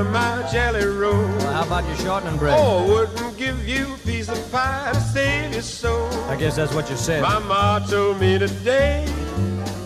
of my jelly roll. Well, how about your shortening bread? Oh, wouldn't give you a piece of pie to save your soul. I guess that's what you said. My ma told me today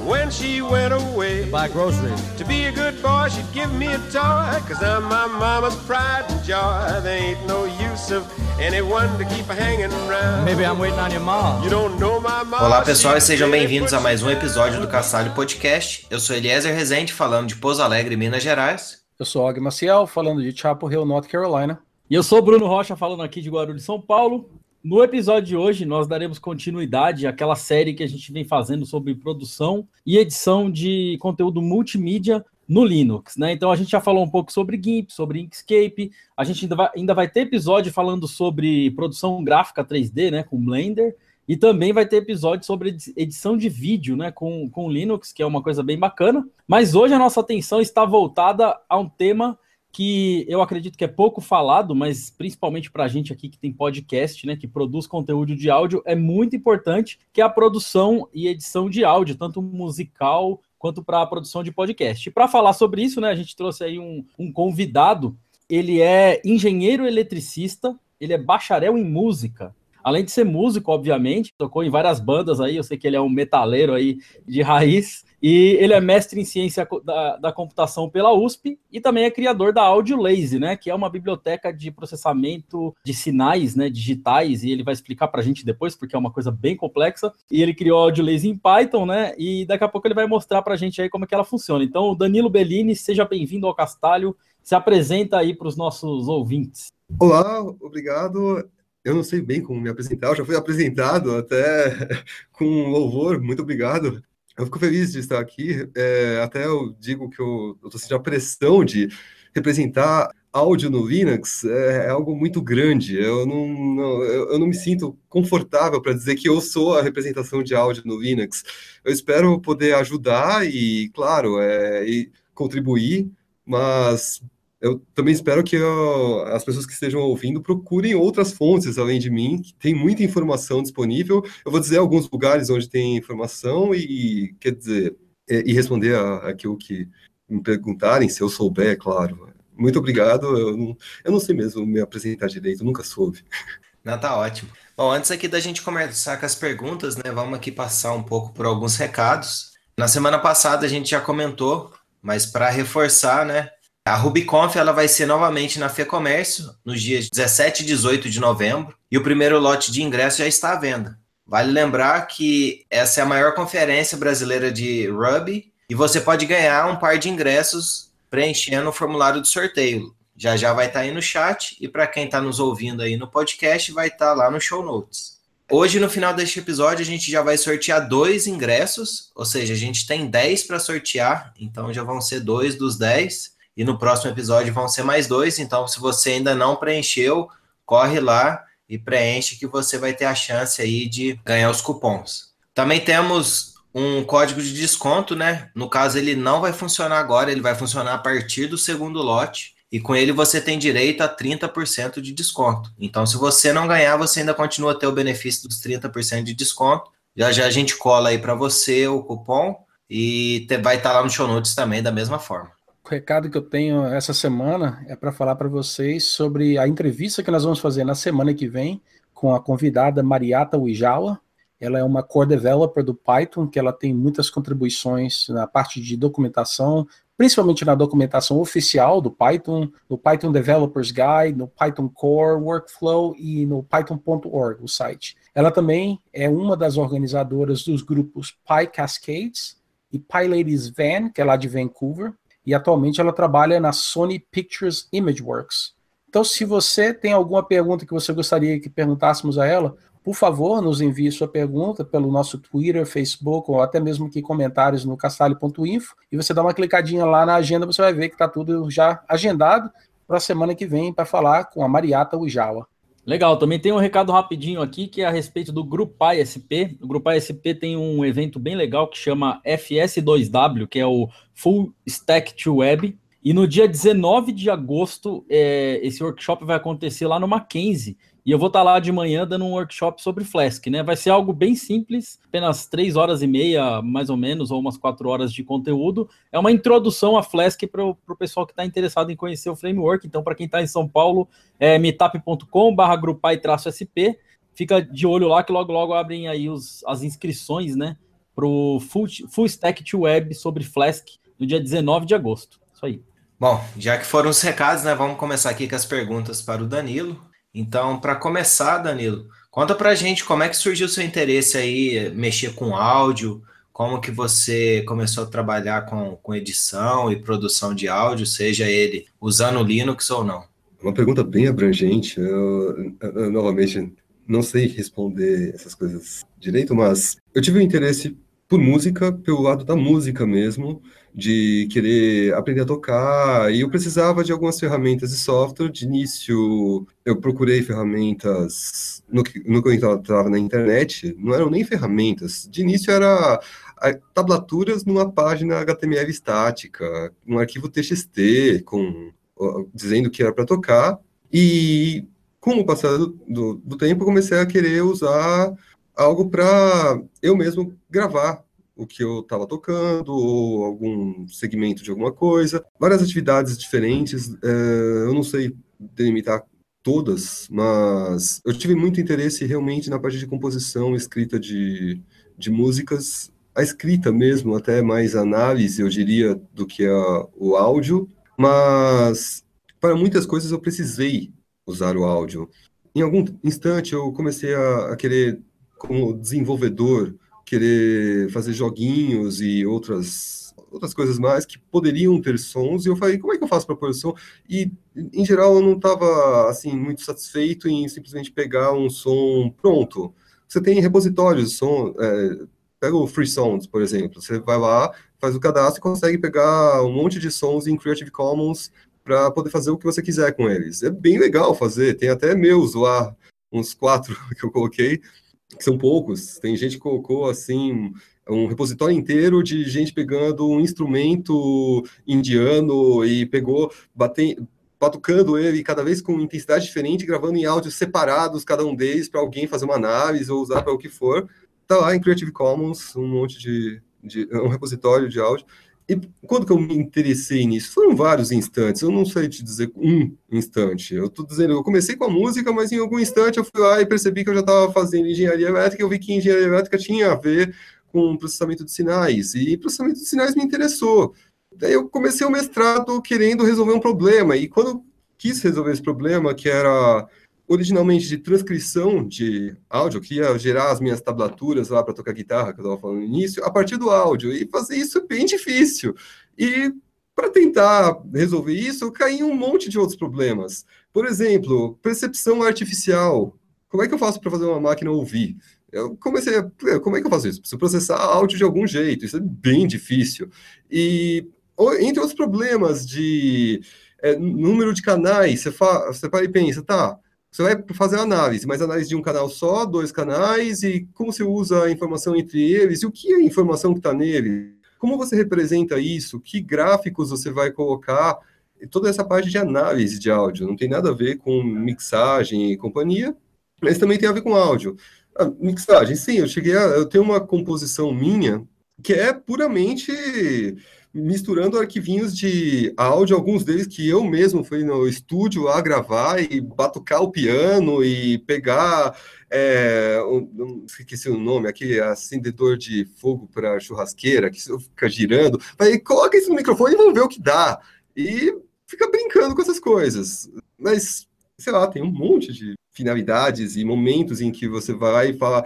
when she went away. Buy groceries. To be a good boy, she'd give me a toy, cause I'm my mama's pride and joy. There ain't no use of anyone to keep hanging around. Maybe I'm waiting on your mom. You don't know my mom. Olá pessoal e sejam bem-vindos a mais um episódio do Cassalho Podcast. Eu sou Eliezer Rezende, falando de Pouso Alegre, Minas Gerais. Eu sou Og Maciel, falando de Chapel Hill, North Carolina. E eu sou Bruno Rocha, falando aqui de Guarulhos, São Paulo. No episódio de hoje, nós daremos continuidade àquela série que a gente vem fazendo sobre produção e edição de conteúdo multimídia no Linux, né? Então a gente já falou um pouco sobre GIMP, sobre Inkscape, a gente ainda vai, ainda vai ter episódio falando sobre produção gráfica 3D, né, com Blender, e também vai ter episódio sobre edição de vídeo, né, com, com Linux, que é uma coisa bem bacana. Mas hoje a nossa atenção está voltada a um tema que eu acredito que é pouco falado, mas principalmente para a gente aqui que tem podcast, né, que produz conteúdo de áudio, é muito importante, que é a produção e edição de áudio, tanto musical quanto para a produção de podcast. Para falar sobre isso, né, a gente trouxe aí um, um convidado, ele é engenheiro eletricista, ele é bacharel em música, além de ser músico, obviamente, tocou em várias bandas aí, eu sei que ele é um metaleiro aí de raiz, e ele é mestre em ciência da, da, computação pela USP e também é criador da AudioLazy, né, que é uma biblioteca de processamento de sinais, né, digitais, e ele vai explicar para a gente depois, porque é uma coisa bem complexa. E ele criou a AudioLazy em Python, né, e daqui a pouco ele vai mostrar para a gente aí como é que ela funciona. Então, Danilo Bellini, seja bem-vindo ao Castalho, se apresenta aí para os nossos ouvintes. Olá, obrigado. Eu não sei bem como me apresentar, eu já fui apresentado até com louvor, muito obrigado. Eu fico feliz de estar aqui. É, até eu digo que eu estou sentindo a pressão de representar áudio no Linux é, é algo muito grande. Eu não, não eu, não me sinto confortável para dizer que eu sou a representação de áudio no Linux. Eu espero poder ajudar e, claro, é, e contribuir, mas eu também espero que eu, as pessoas que estejam ouvindo procurem outras fontes além de mim, que tem muita informação disponível. Eu vou dizer alguns lugares onde tem informação e, quer dizer, e, e responder a, aquilo que me perguntarem, se eu souber, é claro. Muito obrigado. Eu não, eu não sei mesmo me apresentar direito, nunca soube. Não, tá ótimo. Bom, antes aqui da gente começar com as perguntas, né, vamos aqui passar um pouco por alguns recados. Na semana passada a gente já comentou, mas para reforçar, né, a RubyConf ela vai ser novamente na FEComércio, nos dias 17 e 18 de novembro, e o primeiro lote de ingressos já está à venda. Vale lembrar que essa é a maior conferência brasileira de Ruby, e você pode ganhar um par de ingressos preenchendo o formulário de sorteio. Já já vai estar aí no chat, e para quem está nos ouvindo aí no podcast, vai estar lá no show notes. Hoje, no final deste episódio, a gente já vai sortear dois ingressos, ou seja, a gente tem 10 para sortear, então já vão ser dois dos 10. E no próximo episódio vão ser mais dois. Então, se você ainda não preencheu, corre lá e preenche que você vai ter a chance aí de ganhar os cupons. Também temos um código de desconto, né? No caso, ele não vai funcionar agora, ele vai funcionar a partir do segundo lote. E com ele você tem direito a 30% de desconto. Então, se você não ganhar, você ainda continua a ter o benefício dos 30% de desconto. Já já a gente cola aí para você o cupom e vai estar tá lá no show notes também da mesma forma. O recado que eu tenho essa semana é para falar para vocês sobre a entrevista que nós vamos fazer na semana que vem com a convidada Mariata Uijawa. Ela é uma core developer do Python, que ela tem muitas contribuições na parte de documentação, principalmente na documentação oficial do Python, no Python Developers Guide, no Python Core Workflow e no python.org, o site. Ela também é uma das organizadoras dos grupos PyCascades e PyLadies Van, que é lá de Vancouver e atualmente ela trabalha na Sony Pictures Imageworks. Então, se você tem alguma pergunta que você gostaria que perguntássemos a ela, por favor, nos envie sua pergunta pelo nosso Twitter, Facebook ou até mesmo aqui comentários no castalho.info e você dá uma clicadinha lá na agenda, você vai ver que está tudo já agendado para a semana que vem para falar com a Mariata Ujawa. Legal, também tem um recado rapidinho aqui que é a respeito do Grupai SP. O Grupai SP tem um evento bem legal que chama FS2W, que é o Full Stack to Web. E no dia 19 de agosto, é, esse workshop vai acontecer lá no Mackenzie, E eu vou estar lá de manhã dando um workshop sobre Flask, né? Vai ser algo bem simples, apenas três horas e meia, mais ou menos, ou umas quatro horas de conteúdo. É uma introdução a Flask para o pessoal que está interessado em conhecer o framework. Então, para quem está em São Paulo, é meetup.com/barra grupai-sp. Fica de olho lá que logo logo abrem aí os, as inscrições, né? Para o full, full Stack to Web sobre Flask no dia 19 de agosto. Isso aí. Bom, já que foram os recados, né? Vamos começar aqui com as perguntas para o Danilo. Então, para começar, Danilo, conta para a gente como é que surgiu o seu interesse aí, mexer com áudio, como que você começou a trabalhar com, com edição e produção de áudio, seja ele usando Linux ou não? Uma pergunta bem abrangente. Eu, eu, novamente, não sei responder essas coisas direito, mas eu tive um interesse por música, pelo lado da música mesmo, de querer aprender a tocar, e eu precisava de algumas ferramentas de software. De início, eu procurei ferramentas no que, no que eu estava na internet, não eram nem ferramentas. De início, era tablaturas numa página HTML estática, um arquivo TXT, com, dizendo que era para tocar, e com o passar do, do, do tempo, comecei a querer usar algo para eu mesmo gravar o que eu estava tocando, ou algum segmento de alguma coisa, várias atividades diferentes. É, eu não sei delimitar todas, mas eu tive muito interesse realmente na parte de composição, escrita de, de músicas, a escrita mesmo, até mais análise, eu diria, do que a, o áudio, mas para muitas coisas eu precisei usar o áudio. Em algum instante eu comecei a, a querer, como desenvolvedor, querer fazer joguinhos e outras outras coisas mais que poderiam ter sons, e eu falei, como é que eu faço para pôr som? E, em geral, eu não estava, assim, muito satisfeito em simplesmente pegar um som pronto. Você tem repositórios de som, é, pega o Free Sounds, por exemplo, você vai lá, faz o cadastro e consegue pegar um monte de sons em Creative Commons para poder fazer o que você quiser com eles. É bem legal fazer, tem até meus lá, uns quatro que eu coloquei, que são poucos. Tem gente que colocou assim um repositório inteiro de gente pegando um instrumento indiano e pegou, batendo, batucando ele cada vez com intensidade diferente, gravando em áudios separados, cada um deles, para alguém fazer uma análise ou usar para o que for. Tá lá em Creative Commons, um monte de, de um repositório de áudio. E quando que eu me interessei nisso? Foram vários instantes, eu não sei te dizer um instante. Eu estou dizendo, eu comecei com a música, mas em algum instante eu fui lá e percebi que eu já estava fazendo engenharia elétrica, eu vi que engenharia elétrica tinha a ver com processamento de sinais, e processamento de sinais me interessou. Daí eu comecei o mestrado querendo resolver um problema, e quando eu quis resolver esse problema, que era originalmente de transcrição de áudio, eu queria gerar as minhas tablaturas lá para tocar guitarra, que eu estava falando no início, a partir do áudio, e fazer isso é bem difícil. E para tentar resolver isso, eu caí em um monte de outros problemas. Por exemplo, percepção artificial. Como é que eu faço para fazer uma máquina ouvir? Eu comecei a. Como é que eu faço isso? Preciso processar áudio de algum jeito, isso é bem difícil. E entre outros problemas de é, número de canais, você, fa, você para e pensa, tá, você vai fazer análise, mas análise de um canal só, dois canais, e como você usa a informação entre eles, e o que é a informação que está nele? Como você representa isso? Que gráficos você vai colocar? Toda essa parte de análise de áudio, não tem nada a ver com mixagem e companhia, mas também tem a ver com áudio. A mixagem, sim, eu cheguei a. Eu tenho uma composição minha que é puramente misturando arquivinhos de áudio, alguns deles que eu mesmo fui no estúdio lá gravar e batucar o piano e pegar, é, um, esqueci o nome, aquele acendedor de fogo para churrasqueira, que fica girando. Aí coloca isso no microfone e vamos ver o que dá. E fica brincando com essas coisas. Mas, sei lá, tem um monte de finalidades e momentos em que você vai e fala,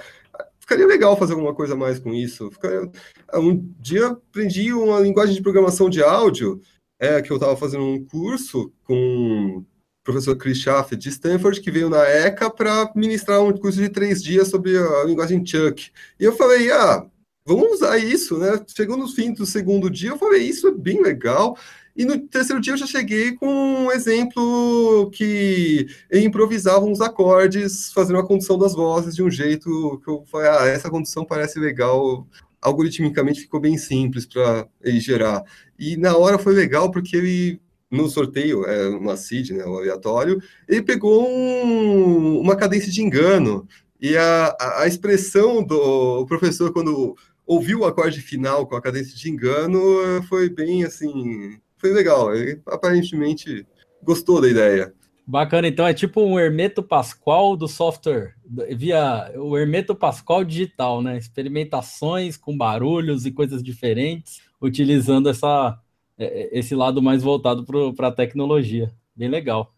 ficaria legal fazer alguma coisa mais com isso. Ficaria... Um dia aprendi uma linguagem de programação de áudio, é, que eu estava fazendo um curso com o professor Chris Schaff de Stanford, que veio na ECA para ministrar um curso de três dias sobre a linguagem Chuck. E eu falei, ah, vamos usar isso, né? Chegou no fim do segundo dia, eu falei, isso é bem legal. E no terceiro dia eu já cheguei com um exemplo que improvisava uns acordes, fazendo a condução das vozes de um jeito que eu falei, ah, essa condução parece legal, algoritmicamente ficou bem simples para ele gerar. E na hora foi legal porque ele no sorteio, é uma CID, né, o aleatório, ele pegou um, uma cadência de engano. E a, a expressão do professor, quando ouviu o acorde final com a cadência de engano, foi bem assim. Foi legal. Ele aparentemente gostou da ideia. Bacana, então é tipo um Hermeto Pascoal do software, via o Hermeto Pascoal digital, né? Experimentações com barulhos e coisas diferentes, utilizando essa, é, é, esse lado mais voltado para a tecnologia. Bem legal.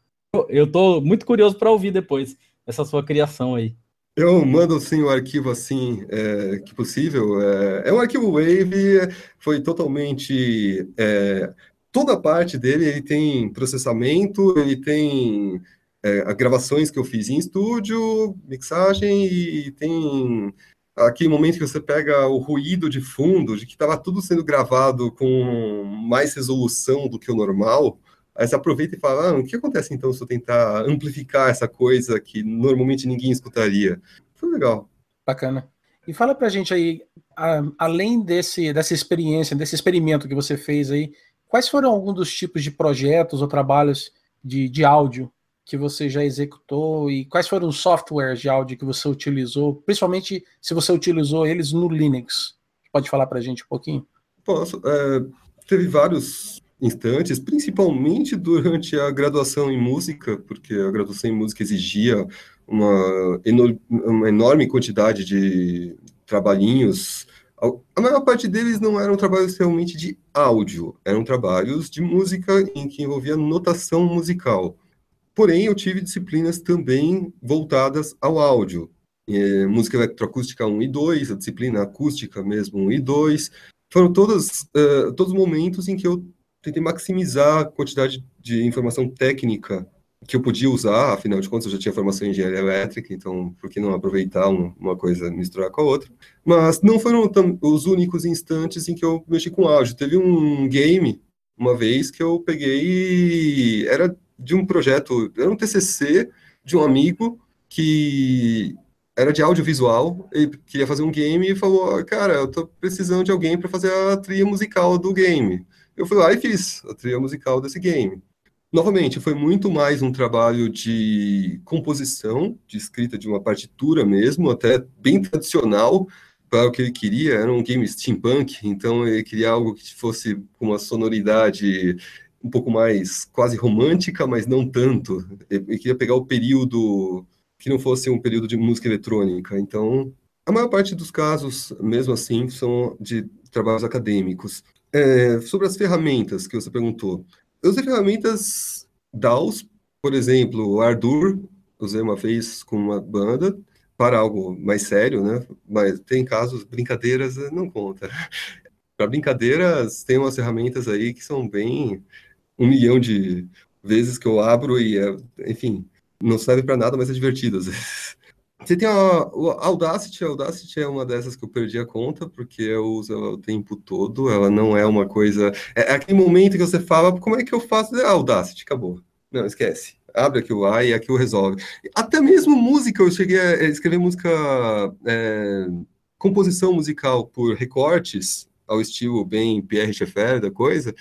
Eu estou muito curioso para ouvir depois essa sua criação aí. Eu mando sim o arquivo assim é, que possível. É, é um arquivo Wave, foi totalmente é, toda a parte dele, ele tem processamento, ele tem é, gravações que eu fiz em estúdio, mixagem, e tem aquele momento que você pega o ruído de fundo, de que estava tudo sendo gravado com mais resolução do que o normal, aí você aproveita e fala, ah, o que acontece então se eu tentar amplificar essa coisa que normalmente ninguém escutaria? Foi legal. Bacana. E fala pra gente aí, além desse, dessa experiência, desse experimento que você fez aí, Quais foram alguns dos tipos de projetos ou trabalhos de, de áudio que você já executou e quais foram os softwares de áudio que você utilizou, principalmente se você utilizou eles no Linux? Pode falar para a gente um pouquinho? Posso. É, teve vários instantes, principalmente durante a graduação em música, porque a graduação em música exigia uma, uma enorme quantidade de trabalhinhos a maior parte deles não eram trabalhos realmente de áudio, eram trabalhos de música em que envolvia notação musical. Porém, eu tive disciplinas também voltadas ao áudio. É, música eletroacústica 1 e 2, a disciplina acústica mesmo 1 e 2. Foram todas, uh, todos os momentos em que eu tentei maximizar a quantidade de informação técnica que eu podia usar, afinal de contas eu já tinha formação em engenharia elétrica, então por que não aproveitar um, uma coisa misturar com a outra? Mas não foram os únicos instantes em que eu mexi com áudio. Teve um game, uma vez, que eu peguei era de um projeto, era um TCC de um amigo que era de audiovisual, ele queria fazer um game e falou, cara, eu tô precisando de alguém para fazer a trilha musical do game. Eu fui lá e fiz a trilha musical desse game. Novamente, foi muito mais um trabalho de composição, de escrita de uma partitura mesmo, até bem tradicional para o que ele queria. Era um game steampunk, então ele queria algo que fosse com uma sonoridade um pouco mais quase romântica, mas não tanto. Ele queria pegar o período que não fosse um período de música eletrônica. Então, a maior parte dos casos, mesmo assim, são de trabalhos acadêmicos. É, sobre as ferramentas que você perguntou, eu usei ferramentas DAWs, por exemplo, o Ardour, usei uma vez com uma banda, para algo mais sério, né? Mas tem casos, brincadeiras eh, não conta. Para brincadeiras, tem umas ferramentas aí que são bem um milhão de vezes que eu abro e, é, enfim, não serve para nada, mas é divertido às vezes. Você tem a, Audacity, a Audacity é uma dessas que eu perdi a conta, porque eu uso ela o tempo todo, ela não é uma coisa... É, é aquele momento que você fala, como é que eu faço? A Audacity, acabou. Não, esquece. Abre aqui o A e aqui o resolve. Até mesmo música, eu cheguei a escrever música, é, composição musical por recortes, ao estilo bem Pierre Schaeffer da coisa,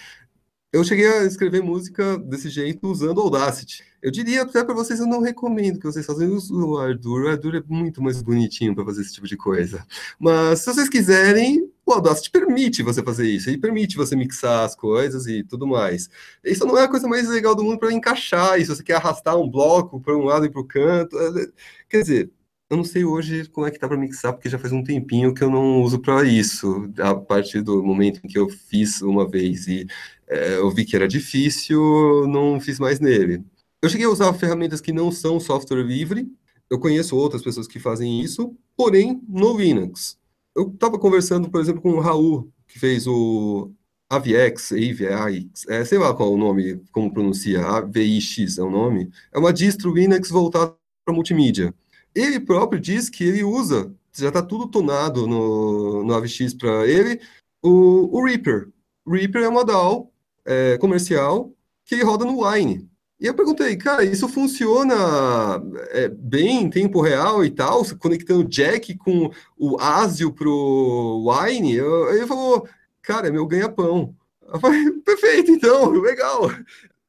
eu cheguei a escrever música desse jeito usando Audacity. Eu diria até para vocês, eu não recomendo que vocês façam o Ardour. O Ardour é muito mais bonitinho para fazer esse tipo de coisa. Mas se vocês quiserem, o Audacity permite você fazer isso. Ele permite você mixar as coisas e tudo mais. Isso não é a coisa mais legal do mundo para encaixar. Se você quer arrastar um bloco para um lado e para o canto. É, quer dizer, eu não sei hoje como é que tá para mixar, porque já faz um tempinho que eu não uso para isso, a partir do momento em que eu fiz uma vez e é, eu vi que era difícil, não fiz mais nele. Eu cheguei a usar ferramentas que não são software livre, eu conheço outras pessoas que fazem isso, porém no Linux. Eu estava conversando, por exemplo, com o Raul, que fez o AVX, AVX, é, sei lá qual é o nome, como pronuncia, AVIX é o nome. É uma distro Linux voltada para multimídia. Ele próprio diz que ele usa, já está tudo tonado no, no AVX para ele, o, o Reaper. Reaper é uma DAO é, comercial que roda no Wine. E eu perguntei, cara, isso funciona é, bem em tempo real e tal, conectando Jack com o Asio pro Wine? Eu, ele falou, cara, é meu ganha-pão. Eu falei, perfeito, então, legal.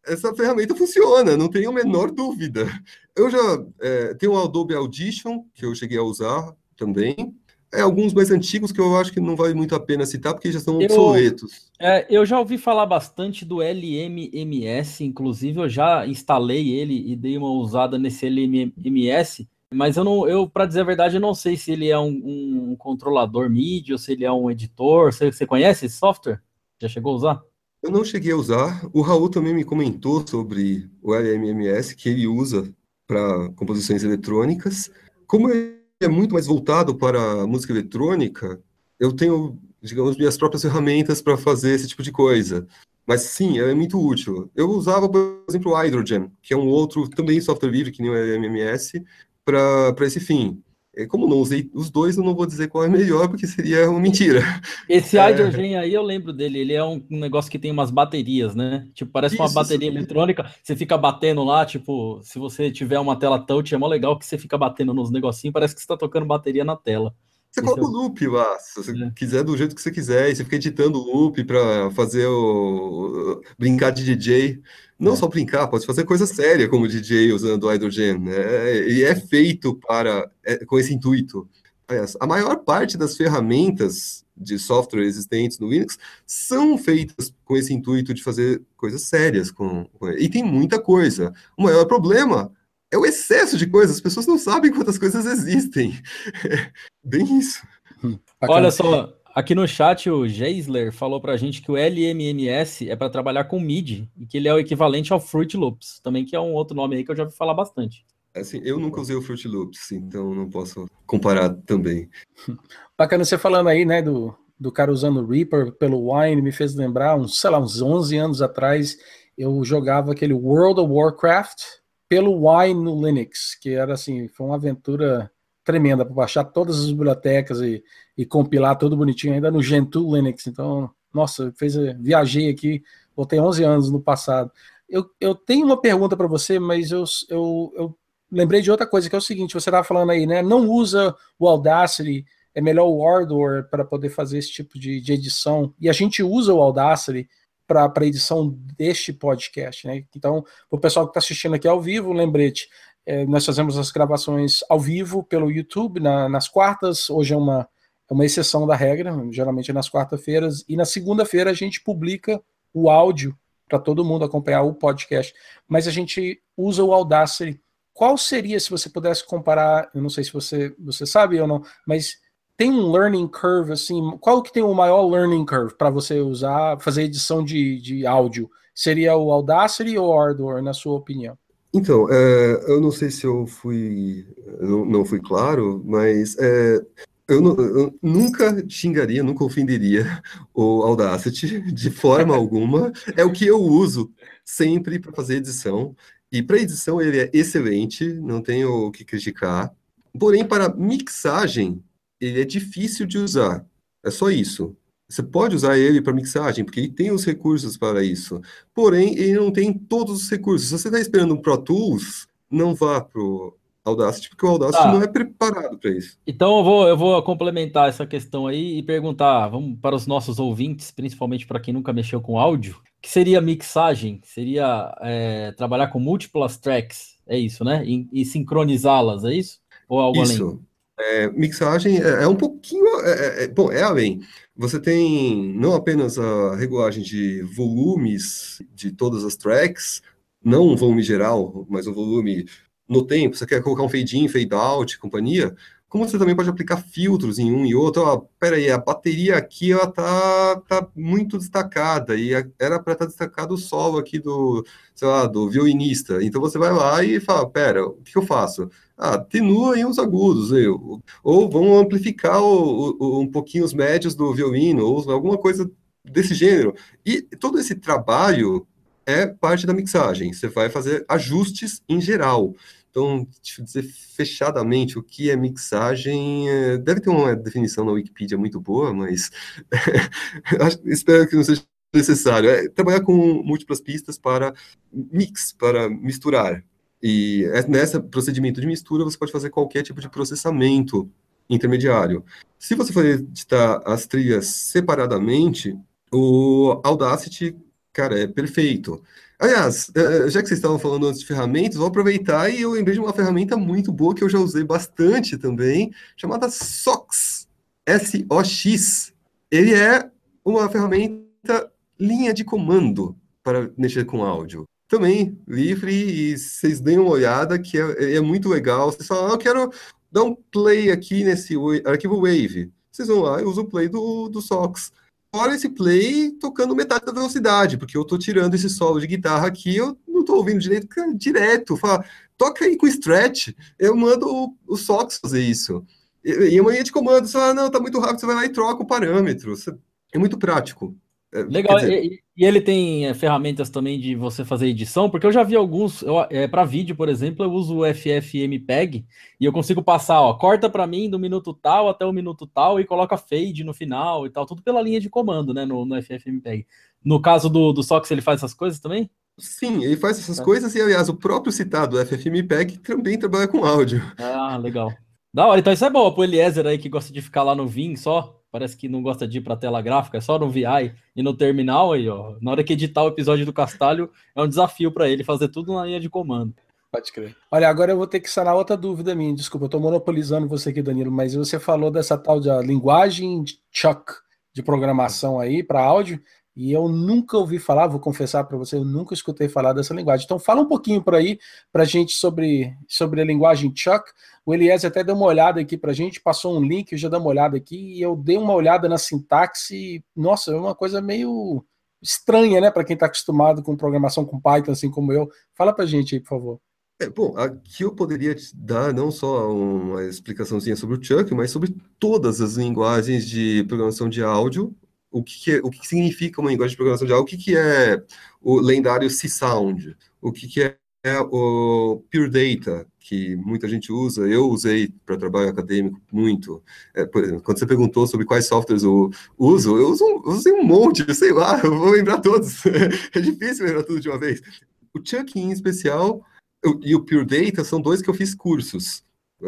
essa ferramenta funciona, não tenho a menor dúvida. Eu já é, tenho o Adobe Audition, que eu cheguei a usar também. É, alguns mais antigos que eu acho que não vale muito a pena citar, porque já são Eu- obsoletos. É, eu já ouvi falar bastante do LMMS, inclusive eu já instalei ele e dei uma usada nesse LMMS, mas eu não, eu para dizer a verdade, eu não sei se ele é um, um controlador MIDI ou se ele é um editor. Você, você conhece esse software? Já chegou a usar? Eu não cheguei a usar. O Raul também me comentou sobre o LMMS, que ele usa para composições eletrônicas. Como ele é muito mais voltado para a música eletrônica, eu tenho, digamos, minhas próprias ferramentas para fazer esse tipo de coisa. Mas sim, é muito útil. Eu usava, por exemplo, o Hydrogen, que é um outro também software livre, que nem o para para esse fim. E como não usei os dois, eu não vou dizer qual é melhor, porque seria uma mentira. Esse É. Hydrogen aí eu lembro dele, ele é um, negócio que tem umas baterias, né? Tipo, parece uma Isso, bateria isso. eletrônica, você fica batendo lá, tipo, se você tiver uma tela touch, é mó legal que você fica batendo nos negocinhos, parece que você tá tocando bateria na tela. Você coloca o loop lá, se você É. quiser, do jeito que você quiser, e você fica editando o loop para fazer o brincar de DJ. Não É. só brincar, pode fazer coisa séria como DJ usando o Hydrogen, né? E é feito para é, com esse intuito. A maior parte das ferramentas de software existentes no Linux são feitas com esse intuito de fazer coisas sérias com, com e tem muita coisa. O maior problema é o excesso de coisas. As pessoas não sabem quantas coisas existem. Bem isso. Bacana. Olha só, aqui no chat o Geisler falou pra gente que o LMMS é para trabalhar com MIDI e que ele é o equivalente ao Fruit Loops, também que é um outro nome aí que eu já ouvi falar bastante. Assim, eu nunca usei o Fruit Loops, então não posso comparar também. Bacana você falando aí, né, do, do cara usando o Reaper pelo Wine, me fez lembrar, uns, sei lá, uns 11 anos atrás, eu jogava aquele World of Warcraft pelo Wine no Linux, que era assim, foi uma aventura tremenda para baixar todas as bibliotecas e, e compilar tudo bonitinho, ainda no Gentoo Linux. Então, nossa, fez, viajei aqui, voltei 11 anos no passado. Eu, eu tenho uma pergunta para você, mas eu, eu, eu lembrei de outra coisa, que é o seguinte, você estava falando aí, né, não usa o Audacity é melhor o Ardour para poder fazer esse tipo de, de, edição. E a gente usa o Audacity para a edição deste podcast. Né? Então, o pessoal que está assistindo aqui ao vivo, lembrete, é, nós fazemos as gravações ao vivo pelo YouTube na, nas quartas. Hoje é uma, é uma exceção da regra, geralmente é nas quarta-feiras. E na segunda-feira a gente publica o áudio para todo mundo acompanhar o podcast. Mas a gente usa o Audacity. Qual seria, se você pudesse comparar, eu não sei se você, você sabe ou não, mas tem um learning curve assim? Qual que tem o maior learning curve para você usar, fazer edição de, de áudio? Seria o Audacity ou o Ardour, na sua opinião? Então, é, eu não sei se eu fui, não, não fui claro, mas é, eu, não, eu, nunca xingaria, nunca ofenderia o Audacity de forma alguma. É o que eu uso sempre para fazer edição. E para edição ele é excelente, não tenho o que criticar. Porém, para mixagem, ele é difícil de usar. É só isso. Você pode usar ele para mixagem, porque ele tem os recursos para isso. Porém, ele não tem todos os recursos. Se você está esperando um Pro Tools, não vá para o Audacity, porque o Audacity Tá. não é preparado para isso. Então eu vou, eu vou complementar essa questão aí e perguntar, vamos para os nossos ouvintes, principalmente para quem nunca mexeu com áudio, que seria mixagem? Seria é, trabalhar com múltiplas tracks, é isso, né? E, e sincronizá-las, é isso? Ou algo além? É, mixagem é, é um pouquinho. é- é- bom, é além. Você tem não apenas a regulagem de volumes de todas as tracks, não um volume geral, mas um volume no tempo. Você quer colocar um fade in, fade out, companhia. Como você também pode aplicar filtros em um e outro. Ó, peraí, a bateria aqui ela tá, tá muito destacada e era para estar destacado o solo aqui do, sei lá, do violinista. Então você vai lá e fala, pera, o que eu faço? Ah, atenua aí os agudos, ou, ou vamos amplificar o- o- um pouquinho os médios do violino, ou alguma coisa desse gênero. E todo esse trabalho é parte da mixagem. Você vai fazer ajustes em geral. Então, eu dizer fechadamente o que é mixagem. é, Deve ter uma definição na Wikipedia muito boa, mas espero que não seja necessário. É trabalhar com múltiplas pistas para mix, para misturar. E é- nesse procedimento de mistura, você pode fazer qualquer tipo de processamento intermediário. Se você for editar as trilhas separadamente, o Audacity, cara, é perfeito. Aliás, é, é, já que vocês estavam falando antes de ferramentas, vou aproveitar e eu lembrei de uma ferramenta muito boa que eu já usei bastante também, chamada SOX. S-O-X. Ele é uma ferramenta linha de comando para mexer com áudio. Também livre e vocês deem uma olhada que é, é muito legal. Vocês falam, ah, eu quero dar um play aqui nesse arquivo Wave. Vocês vão lá e usam o play do, do SOX fora esse play tocando metade da velocidade, porque eu tô tirando esse solo de guitarra aqui, eu não tô ouvindo direito, direto. Fala, toca aí com stretch, eu mando o, o Sox fazer isso. E, e a linha de comando, você fala, não, tá muito rápido, você vai lá e troca o parâmetro. É muito prático. É, Legal, dizer... e, e, ele tem é, ferramentas também de você fazer edição, porque eu já vi alguns, é, para vídeo, por exemplo, eu uso o FFmpeg e eu consigo passar, ó, corta para mim do minuto tal até o minuto tal e coloca fade no final e tal, tudo pela linha de comando, né, no, no FFmpeg. No caso do, do Sox, ele faz essas coisas também? Sim, ele faz essas é. coisas e, aliás, o próprio citado FFmpeg também trabalha com áudio. Ah, legal. Da hora, então isso é bom pro Eliezer aí que gosta de ficar lá no Vim só, parece que não gosta de ir para tela gráfica, é só no VI e no terminal aí, ó. Na hora que editar o episódio do Castalho, é um desafio para ele fazer tudo na linha de comando. Pode crer. Olha, agora eu vou ter que sanar outra dúvida minha. Desculpa, eu tô monopolizando você aqui, Danilo, mas você falou dessa tal de linguagem de Chuck de programação aí para áudio. E eu nunca ouvi falar, vou confessar para você, eu nunca escutei falar dessa linguagem. Então fala um pouquinho por aí para a gente sobre, sobre a linguagem Chuck. O Elias até deu uma olhada aqui para a gente, passou um link, eu já dei uma olhada aqui, e eu dei uma olhada na sintaxe. Nossa, é uma coisa meio estranha, né, para quem está acostumado com programação com Python, assim como eu. Fala para a gente aí, por favor. É, bom, aqui eu poderia te dar não só uma explicaçãozinha sobre o Chuck, mas sobre todas as linguagens de programação de áudio o que, que é, o que, significa uma linguagem de programação de áudio, o que, que é o lendário C-Sound, o que, que é, é o Pure Data, que muita gente usa, eu usei para trabalho acadêmico muito. É, exemplo, quando você perguntou sobre quais softwares eu uso, eu, uso, eu usei um monte, sei lá, eu vou lembrar todos. é difícil lembrar tudo de uma vez. O Chuck, em especial, e o Pure Data são dois que eu fiz cursos.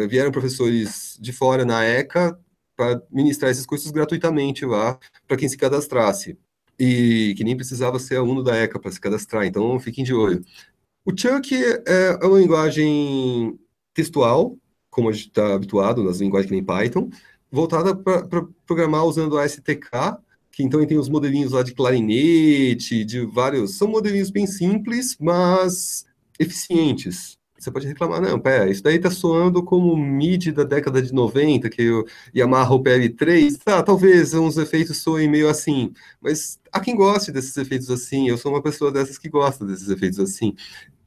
Vieram professores de fora na ECA para ministrar esses cursos gratuitamente lá para quem se cadastrasse. E que nem precisava ser aluno da ECA para se cadastrar, então fiquem de olho. O Chuck é, é uma linguagem textual, como a gente está habituado nas linguagens que nem Python, voltada para programar usando a STK, que então tem os modelinhos lá de clarinete, de vários. São modelinhos bem simples, mas eficientes. Você pode reclamar, não, pera, isso daí tá soando como MIDI da década de 90, que o Yamaha PL3, tá, talvez uns efeitos soem meio assim, mas há quem goste desses efeitos assim, eu sou uma pessoa dessas que gosta desses efeitos assim.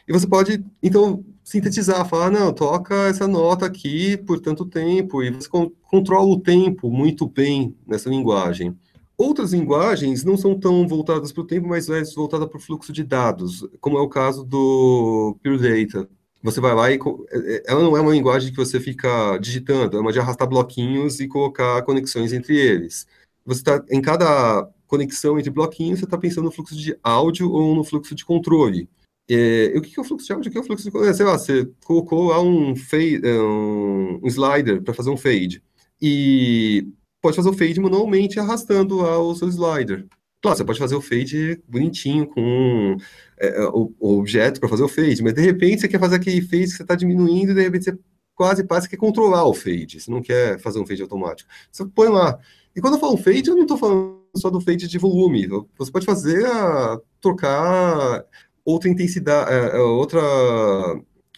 E você pode, então, sintetizar, falar, não, toca essa nota aqui por tanto tempo, e você controla o tempo muito bem nessa linguagem. Outras linguagens não são tão voltadas para o tempo, mas mais voltadas para o fluxo de dados, como é o caso do Pure Data você vai lá e é, é, ela não é uma linguagem que você fica digitando, é uma de arrastar bloquinhos e colocar conexões entre eles. Você está em cada conexão entre bloquinhos, você está pensando no fluxo de áudio ou no fluxo de controle. É, o que é o fluxo de áudio? O que é o fluxo de controle? Sei lá, você colocou lá um, fade, é, um slider para fazer um fade e pode fazer o fade manualmente arrastando lá o seu slider. Claro, você pode fazer o fade bonitinho com é, é, o, o, objeto para fazer o fade, mas de repente você quer fazer aquele fade que você está diminuindo e de repente você quase passa que controlar o fade, você não quer fazer um fade automático. Você põe lá. E quando eu falo fade, eu não estou falando só do fade de volume. Você pode fazer a trocar outra intensidade, é, outra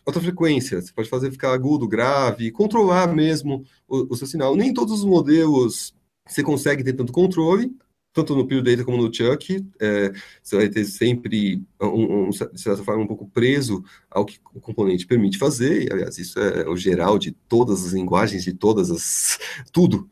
outra frequência. Você pode fazer ficar agudo, grave, controlar mesmo o, o seu sinal. Nem todos os modelos você consegue ter tanto controle tanto no Pure Data como no Chuck, é, você vai ter sempre, um, um, de certa forma, um pouco preso ao que o componente permite fazer, e, aliás, isso é o geral de todas as linguagens, de todas as... tudo.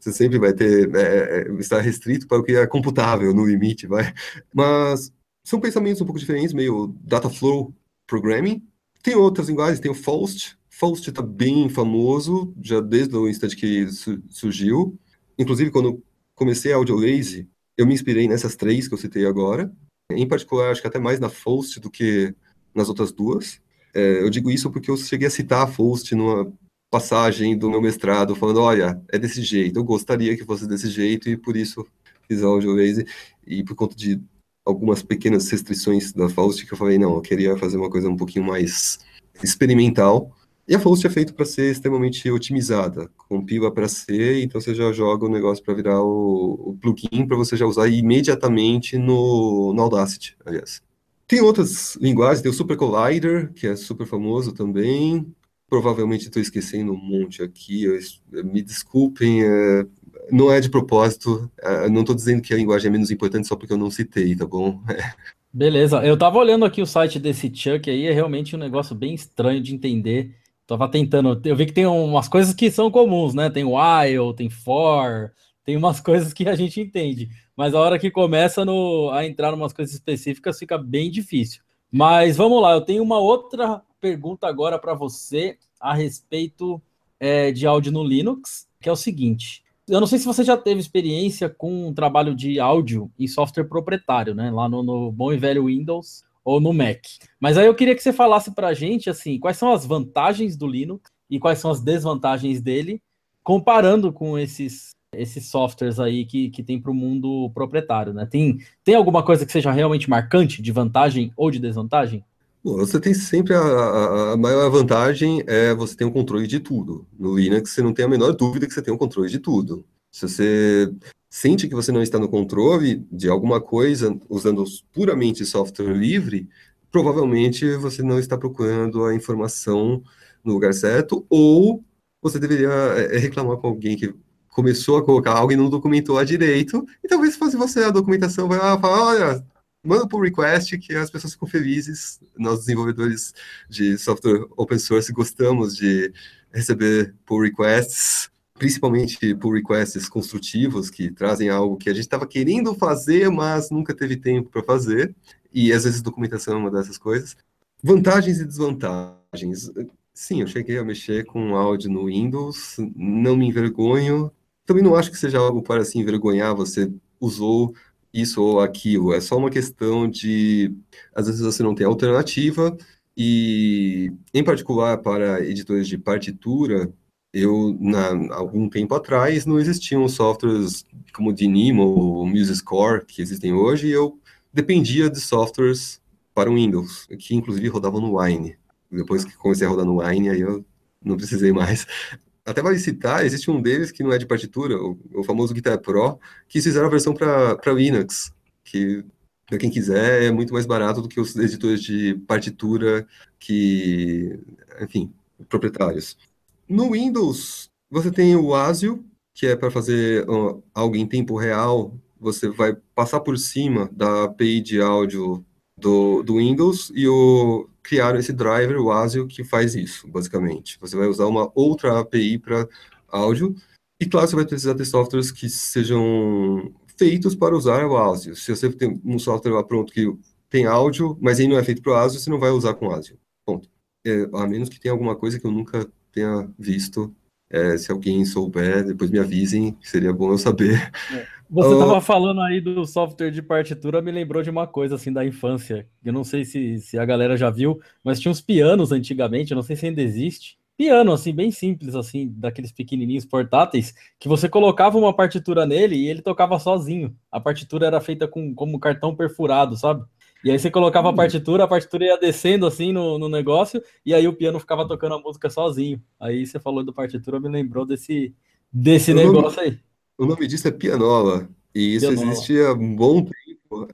Você sempre vai ter, é, é estar restrito para o que é computável, no limite, vai. Mas são pensamentos um pouco diferentes, meio data flow programming. Tem outras linguagens, tem o Faust, Faust está bem famoso, já desde o instante que surgiu. Inclusive, quando comecei a Audiolazy, eu me inspirei nessas três que eu citei agora. Em particular, acho que até mais na Faust do que nas outras duas. É, eu digo isso porque eu cheguei a citar a Faust numa passagem do meu mestrado, falando, olha, é desse jeito, eu gostaria que fosse desse jeito, e por isso fiz a Audiolazy, e por conta de algumas pequenas restrições da Faust que eu falei, não, eu queria fazer uma coisa um pouquinho mais experimental. E a Faust é feito para ser extremamente otimizada, compila para ser, então você já joga o negócio para virar o, o plugin para você já usar imediatamente no, no Audacity, aliás. Tem outras linguagens, tem o Super Collider, que é super famoso também. Provavelmente estou esquecendo um monte aqui, eu, me desculpem, é, não é de propósito, é, não estou dizendo que a linguagem é menos importante só porque eu não citei, tá bom? Beleza, eu tava olhando aqui o site desse Chuck aí, é realmente um negócio bem estranho de entender. Tava tentando, eu vi que tem umas coisas que são comuns, né? Tem while, tem for, tem umas coisas que a gente entende, mas a hora que começa no, a entrar em umas coisas específicas fica bem difícil. Mas vamos lá, eu tenho uma outra pergunta agora para você a respeito é, de áudio no Linux, que é o seguinte: eu não sei se você já teve experiência com um trabalho de áudio em software proprietário, né? Lá no, no bom e velho Windows ou no Mac. Mas aí eu queria que você falasse para a gente assim, quais são as vantagens do Linux e quais são as desvantagens dele, comparando com esses esses softwares aí que, que tem para o mundo proprietário, né? Tem, tem alguma coisa que seja realmente marcante de vantagem ou de desvantagem? Você tem sempre a, a, maior vantagem é você ter um controle de tudo. No Linux, você não tem a menor dúvida que você tem um controle de tudo. Se você sente que você não está no controle de alguma coisa usando puramente software livre, provavelmente você não está procurando a informação no lugar certo, ou você deveria é, reclamar com alguém que começou a colocar algo e não documentou a direito, e talvez se você a documentação vai falar, olha, manda pull request que as pessoas ficam felizes. Nós, desenvolvedores de software open source, gostamos de receber pull requests, principalmente pull requests construtivos, que trazem algo que a gente estava querendo fazer, mas nunca teve tempo para fazer. E às vezes documentação é uma dessas coisas. Vantagens e desvantagens. Sim, eu cheguei a mexer com áudio no Windows, não me envergonho. Também não acho que seja algo para se envergonhar, você usou isso ou aquilo. É só uma questão de, às vezes você não tem alternativa, e em particular para editores de partitura, eu, na, algum tempo atrás, não existiam softwares como o Dynamo ou MuseScore que existem hoje, e eu dependia de softwares para o Windows, que inclusive rodavam no Wine. Depois que comecei a rodar no Wine, aí eu não precisei mais até vale citar, existe um deles que não é de partitura, o, o famoso Guitar Pro, que fizeram a versão para Linux, que para quem quiser é muito mais barato do que os editores de partitura que, enfim, proprietários. No Windows, você tem o ASIO, que é para fazer uh, algo em tempo real, você vai passar por cima da API de áudio do, do Windows e o criaram esse driver, o ASIO, que faz isso, basicamente. Você vai usar uma outra API para áudio, e claro, você vai precisar ter softwares que sejam feitos para usar o ASIO. Se você tem um software lá pronto que tem áudio, mas ele não é feito para o ASIO, você não vai usar com ASIO. Ponto. É, a menos que tenha alguma coisa que eu nunca tenha visto. É, se alguém souber, depois me avisem, seria bom eu saber. É. Você estava falando aí do software de partitura, me lembrou de uma coisa assim da infância. Eu não sei se, se a galera já viu, mas tinha uns pianos antigamente, eu não sei se ainda existe. Piano, assim, bem simples, assim, daqueles pequenininhos portáteis, que você colocava uma partitura nele e ele tocava sozinho. A partitura era feita com como cartão perfurado, sabe? E aí você colocava a hum. partitura, a partitura ia descendo assim no, no negócio, e aí o piano ficava tocando a música sozinho. Aí você falou do partitura, me lembrou desse, desse negócio aí. O nome disso é pianola. E isso pianola. existe há um bom tempo.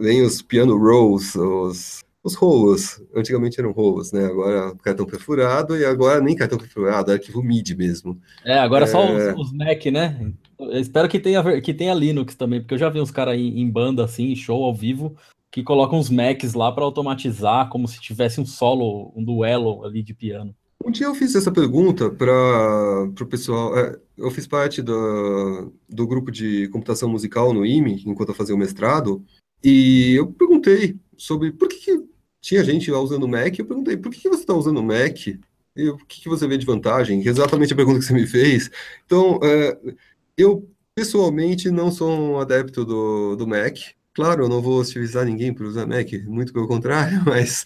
Vem os piano rolls, os, os rolos. Antigamente eram rolos, né? Agora cartão perfurado e agora nem cartão perfurado, é arquivo MIDI mesmo. É, agora é... só os, os, Mac, né? Eu espero que tenha, que tenha Linux também, porque eu já vi uns caras em, em banda assim, show ao vivo, que colocam uns Macs lá para automatizar, como se tivesse um solo, um duelo ali de piano. Um dia eu fiz essa pergunta para o pessoal. É, eu fiz parte do, do grupo de computação musical no IME, enquanto eu fazia o mestrado, e eu perguntei sobre por que, que tinha gente lá usando Mac. Eu perguntei por que, que você está usando Mac e o que, que você vê de vantagem? Exatamente a pergunta que você me fez. Então, é, eu pessoalmente não sou um adepto do, do Mac. Claro, eu não vou hostilizar ninguém por usar Mac, muito pelo contrário, mas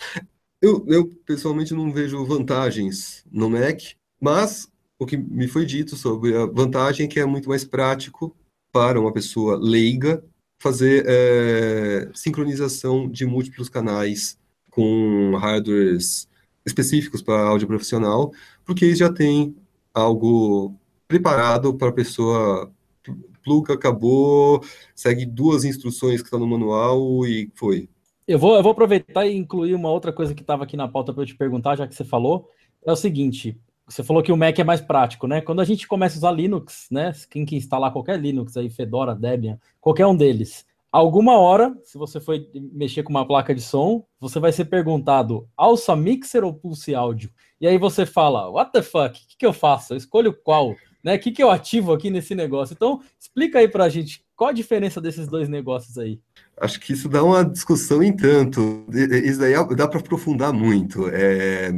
eu, eu pessoalmente não vejo vantagens no Mac, mas o que me foi dito sobre a vantagem é que é muito mais prático para uma pessoa leiga fazer é, sincronização de múltiplos canais com hardwares específicos para áudio profissional, porque já têm algo preparado para a pessoa pluga, acabou, segue duas instruções que estão tá no manual e foi. Eu vou, eu vou aproveitar e incluir uma outra coisa que estava aqui na pauta para eu te perguntar, já que você falou. É o seguinte: você falou que o Mac é mais prático, né? Quando a gente começa a usar Linux, né? Quem que instalar qualquer Linux aí, Fedora, Debian, qualquer um deles, alguma hora, se você for mexer com uma placa de som, você vai ser perguntado alça mixer ou pulse áudio? E aí você fala, what the fuck? O que, que eu faço? Eu escolho qual? Né? O que, que eu ativo aqui nesse negócio? Então, explica aí pra gente qual a diferença desses dois negócios aí. Acho que isso dá uma discussão em tanto. Isso daí dá para aprofundar muito. É...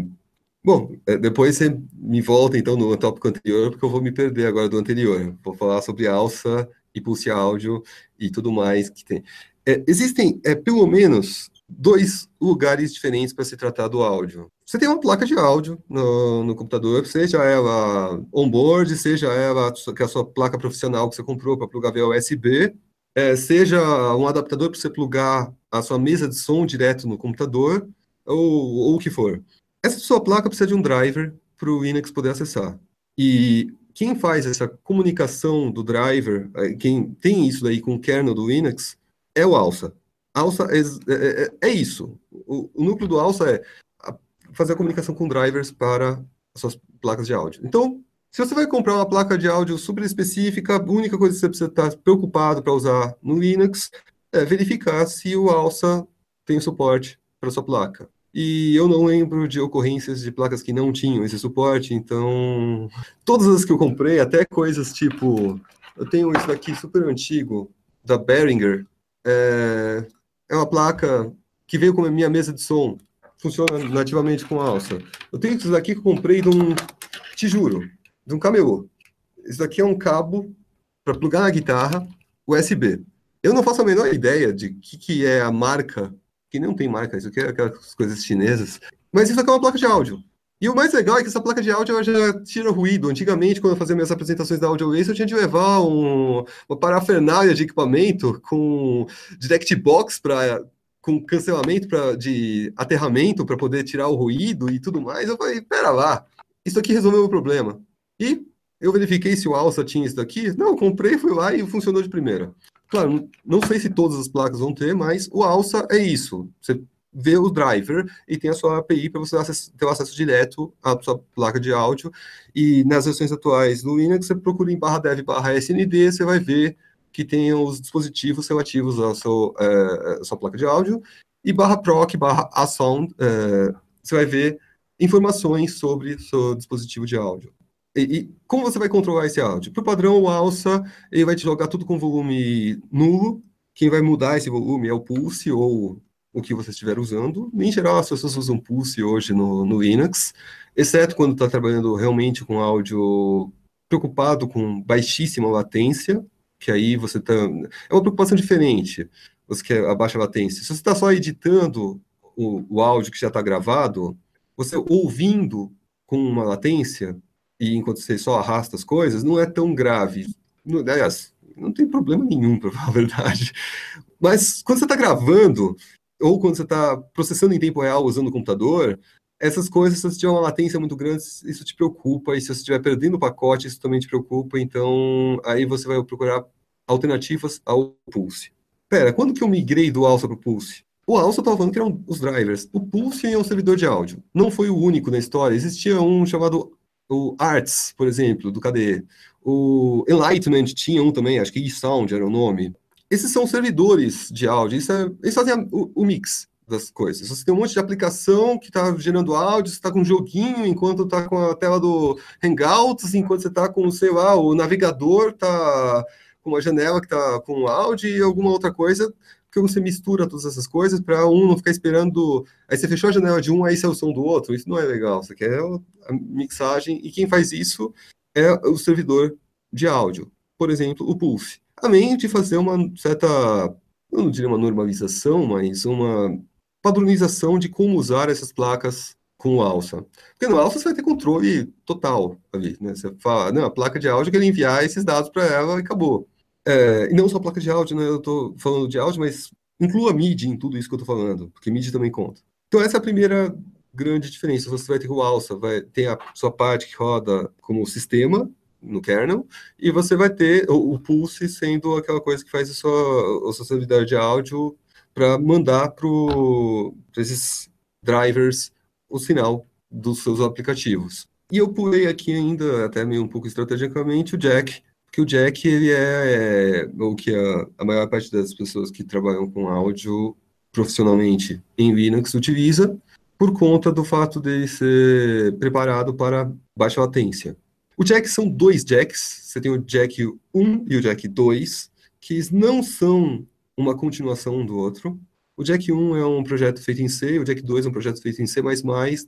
Bom, é, depois você me volta então no tópico anterior, porque eu vou me perder agora do anterior. Vou falar sobre alça e pulse áudio e tudo mais que tem. É, existem, é, pelo menos, dois lugares diferentes para se tratar do áudio. Você tem uma placa de áudio no, no computador, seja ela on-board, seja ela que é a sua placa profissional que você comprou para plugar via USB, é, seja um adaptador para você plugar a sua mesa de som direto no computador, ou, ou o que for. Essa sua placa precisa de um driver para o Linux poder acessar. E quem faz essa comunicação do driver, é, quem tem isso daí com o kernel do Linux, é o ALSA. ALSA é, é, é, isso. O, o, núcleo do ALSA é fazer a comunicação com drivers para as suas placas de áudio. Então, se você vai comprar uma placa de áudio super específica, a única coisa que você precisa estar preocupado para usar no Linux é verificar se o ALSA tem suporte para sua placa. E eu não lembro de ocorrências de placas que não tinham esse suporte, então todas as que eu comprei, até coisas tipo, eu tenho isso daqui super antigo da Behringer, é, é uma placa que veio com a minha mesa de som, funciona nativamente com alça. Eu tenho isso daqui que eu comprei de um, te juro, de um camelô. Isso daqui é um cabo para plugar na guitarra USB. Eu não faço a menor ideia de que, que é a marca que não tem marca, isso aqui é aquelas coisas chinesas. Mas isso aqui é uma placa de áudio. E o mais legal é que essa placa de áudio já tira ruído. Antigamente, quando eu fazia minhas apresentações da Audio Race, eu tinha de levar um, uma parafernália de equipamento com direct box para com cancelamento pra, de aterramento para poder tirar o ruído e tudo mais. Eu falei, pera lá, isso aqui resolveu o problema. E eu verifiquei se o Alça tinha isso daqui. Não, comprei, fui lá e funcionou de primeira. Claro, não sei se todas as placas vão ter, mas o alça é isso. Você vê o driver e tem a sua API para você ter o acesso direto à sua placa de áudio. E nas versões atuais do Linux, você procura em barra dev barra SND, você vai ver que tem os dispositivos relativos à sua, é, à sua placa de áudio. E barra proc barra asound, é, você vai ver informações sobre seu dispositivo de áudio. E, e, como você vai controlar esse áudio? Para o padrão, o alça, ele vai te jogar tudo com volume nulo. Quem vai mudar esse volume é o Pulse ou o que você estiver usando. Em geral, as pessoas usam Pulse hoje no, no Linux, exceto quando está trabalhando realmente com áudio preocupado com baixíssima latência, que aí você está... É uma preocupação diferente, você quer a baixa latência. Se você está só editando o, o áudio que já está gravado, você ouvindo com uma latência, e enquanto você só arrasta as coisas, não é tão grave. No, aliás, não tem problema nenhum, para falar a verdade. Mas quando você está gravando, ou quando você está processando em tempo real usando o computador, essas coisas, se você tiver uma latência muito grande, isso te preocupa, e se você estiver perdendo o pacote, isso também te preocupa, então aí você vai procurar alternativas ao Pulse. Pera, quando que eu migrei do Alça para o Pulse? O Alça estava falando que eram os drivers. O Pulse é um servidor de áudio. Não foi o único na história. Existia um chamado o Arts, por exemplo, do KDE. O Enlightenment tinha um também, acho que eSound era o nome. Esses são servidores de áudio, isso é, eles fazem o, o, mix das coisas. Você tem um monte de aplicação que está gerando áudio, você está com um joguinho enquanto está com a tela do Hangouts, enquanto você está com, sei lá, o navegador está com uma janela que está com áudio e alguma outra coisa que você mistura todas essas coisas para um não ficar esperando. Aí você fechou a janela de um, aí você é o som do outro. Isso não é legal. Você quer a mixagem, e quem faz isso é o servidor de áudio. Por exemplo, o Pulse. Além de fazer uma certa, eu não diria uma normalização, mas uma padronização de como usar essas placas com alça. Porque no alça você vai ter controle total ali, né? Você fala, não, a placa de áudio que ele enviar esses dados para ela e acabou. É, e não só placa de áudio, né? Eu estou falando de áudio, mas inclua MIDI em tudo isso que eu estou falando, porque MIDI também conta. Então essa é a primeira grande diferença. Você vai ter o alça, vai ter a sua parte que roda como sistema no kernel, e você vai ter o, o pulse sendo aquela coisa que faz a sua, a sua de áudio para mandar para esses drivers o sinal dos seus aplicativos. E eu pulei aqui ainda, até meio um pouco estrategicamente, o jack, porque o jack ele é, é o que a, a maior parte das pessoas que trabalham com áudio profissionalmente em Linux utiliza, por conta do fato de ser preparado para baixa latência. O jack são dois jacks, você tem o jack 1 e o jack 2, que não são uma continuação do outro. O Jack 1 é um projeto feito em C, o Jack 2 é um projeto feito em C++,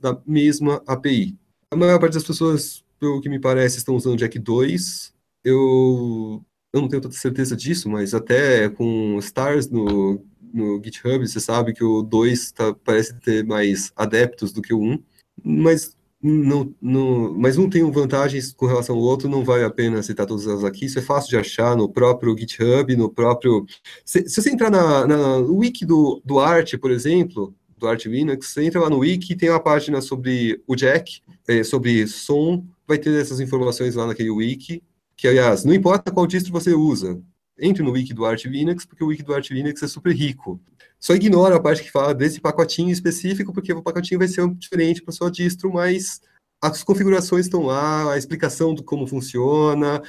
da mesma API. A maior parte das pessoas, pelo que me parece, estão usando o Jack 2. Eu, eu não tenho tanta certeza disso, mas até com stars no, no GitHub, você sabe que o 2 tá, parece ter mais adeptos do que o 1. Mas não, não, mas um tem vantagens com relação ao outro, não vale a pena citar todas elas aqui. Isso é fácil de achar no próprio GitHub, no próprio. Se, se você entrar na, na wiki do, do Art, por exemplo, do Art Linux, você entra lá no wiki, tem uma página sobre o Jack, é, sobre som, vai ter essas informações lá naquele wiki, que aliás, não importa qual distro você usa, entre no wiki do Art Linux, porque o wiki do Art Linux é super rico. Só ignora a parte que fala desse pacotinho específico, porque o pacotinho vai ser diferente para sua distro, mas as configurações estão lá, a explicação do como funciona,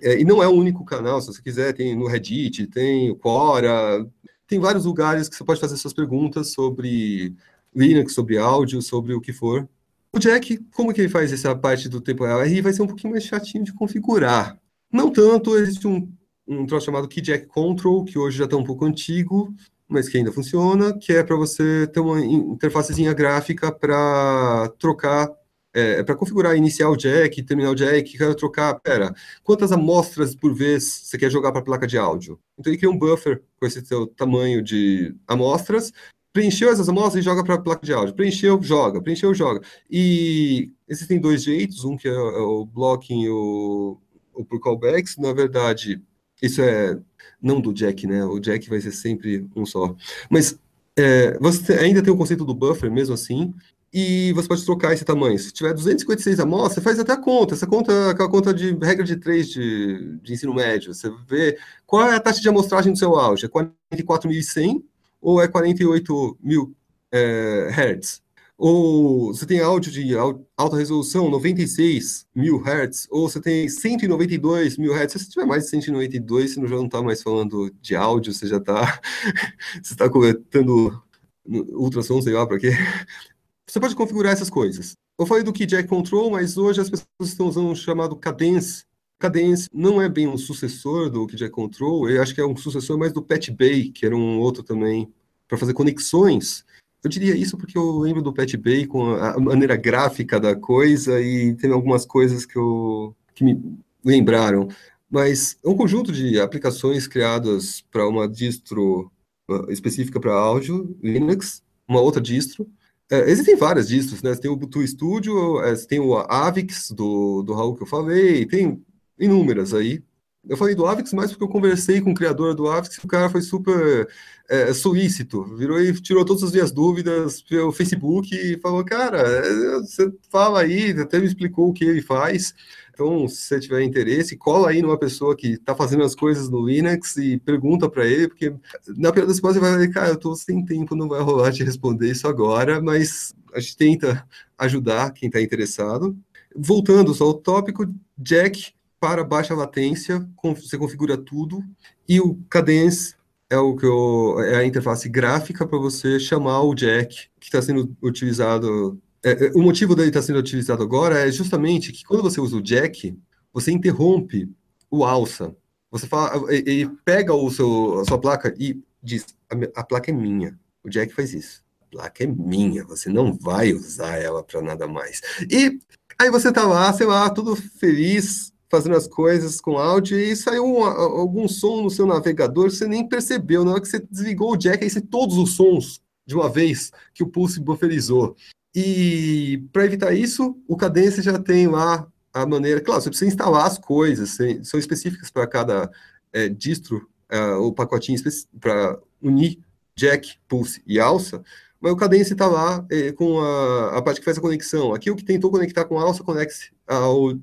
é, e não é o único canal, se você quiser, tem no Reddit, tem o Quora, tem vários lugares que você pode fazer suas perguntas sobre Linux, sobre áudio, sobre o que for. O Jack, como que ele faz essa parte do tempo real? Aí vai ser um pouquinho mais chatinho de configurar. Não tanto, existe um, um troço chamado Key Control, que hoje já está um pouco antigo, mas que ainda funciona, que é para você ter uma interfacezinha gráfica para trocar, é, é para configurar inicial jack, terminal jack, quero trocar, pera, quantas amostras por vez você quer jogar para a placa de áudio? Então ele cria um buffer com esse seu tamanho de amostras, preencheu essas amostras e joga para a placa de áudio. Preencheu, joga, preencheu, joga. E existem dois jeitos, um que é, é o blocking e o, o por callbacks, na verdade, isso é não do Jack, né? O Jack vai ser sempre um só. Mas é, você ainda tem o conceito do buffer, mesmo assim, e você pode trocar esse tamanho. Se tiver 256 amostras, você faz até a conta. Essa conta aquela conta de regra de 3 de, de ensino médio. Você vê qual é a taxa de amostragem do seu auge. É 44.100 ou é 48 mil é, hertz? Ou você tem áudio de alta resolução, 96 mil Hz, ou você tem 192 mil Hz. Se tiver mais de 192, você já não está mais falando de áudio, você já está você está coletando ultrassom, sei lá para quê. Você pode configurar essas coisas. Eu falei do Key Control, mas hoje as pessoas estão usando um chamado Cadence. Cadence não é bem um sucessor do Key Control, eu acho que é um sucessor mais do Pet Bay, que era um outro também para fazer conexões eu diria isso porque eu lembro do Pet Bacon, a maneira gráfica da coisa, e tem algumas coisas que, eu, que me lembraram. Mas é um conjunto de aplicações criadas para uma distro uh, específica para áudio, Linux, uma outra distro. É, existem várias distros, né? Tem o Ubuntu Studio, é, tem o Avix do, do Raul que eu falei, tem inúmeras aí. Eu falei do Avix mais porque eu conversei com o criador do Avix o cara foi super é, solícito, virou e tirou todas as minhas dúvidas pelo Facebook e falou, cara, é, você fala aí, até me explicou o que ele faz, então se você tiver interesse, cola aí numa pessoa que está fazendo as coisas no Linux e pergunta para ele, porque na pior das hipóteses vai falar, cara, eu estou sem tempo, não vai rolar te responder isso agora, mas a gente tenta ajudar quem está interessado. Voltando só ao tópico, Jack para baixa latência, você configura tudo, e o Cadence é o que eu, é a interface gráfica para você chamar o jack que está sendo utilizado. É, é, o motivo dele estar tá sendo utilizado agora é justamente que quando você usa o jack, você interrompe o alça. Você fala, ele pega o seu, a sua placa e diz: a, a placa é minha. O jack faz isso. A placa é minha. Você não vai usar ela para nada mais. E aí você tá lá, sei lá, tudo feliz, fazendo as coisas com áudio e saiu um, algum som no seu navegador, você nem percebeu. Na hora que você desligou o jack, aí você todos os sons de uma vez que o Pulse bufferizou. E para evitar isso, o Cadence já tem lá a maneira. Claro, você precisa instalar as coisas, são específicas para cada é, distro, é, o pacotinho para unir jack, pulse e alça, mas o Cadence está lá é, com a, a parte que faz a conexão. Aqui o que tentou conectar com a alça conecte ao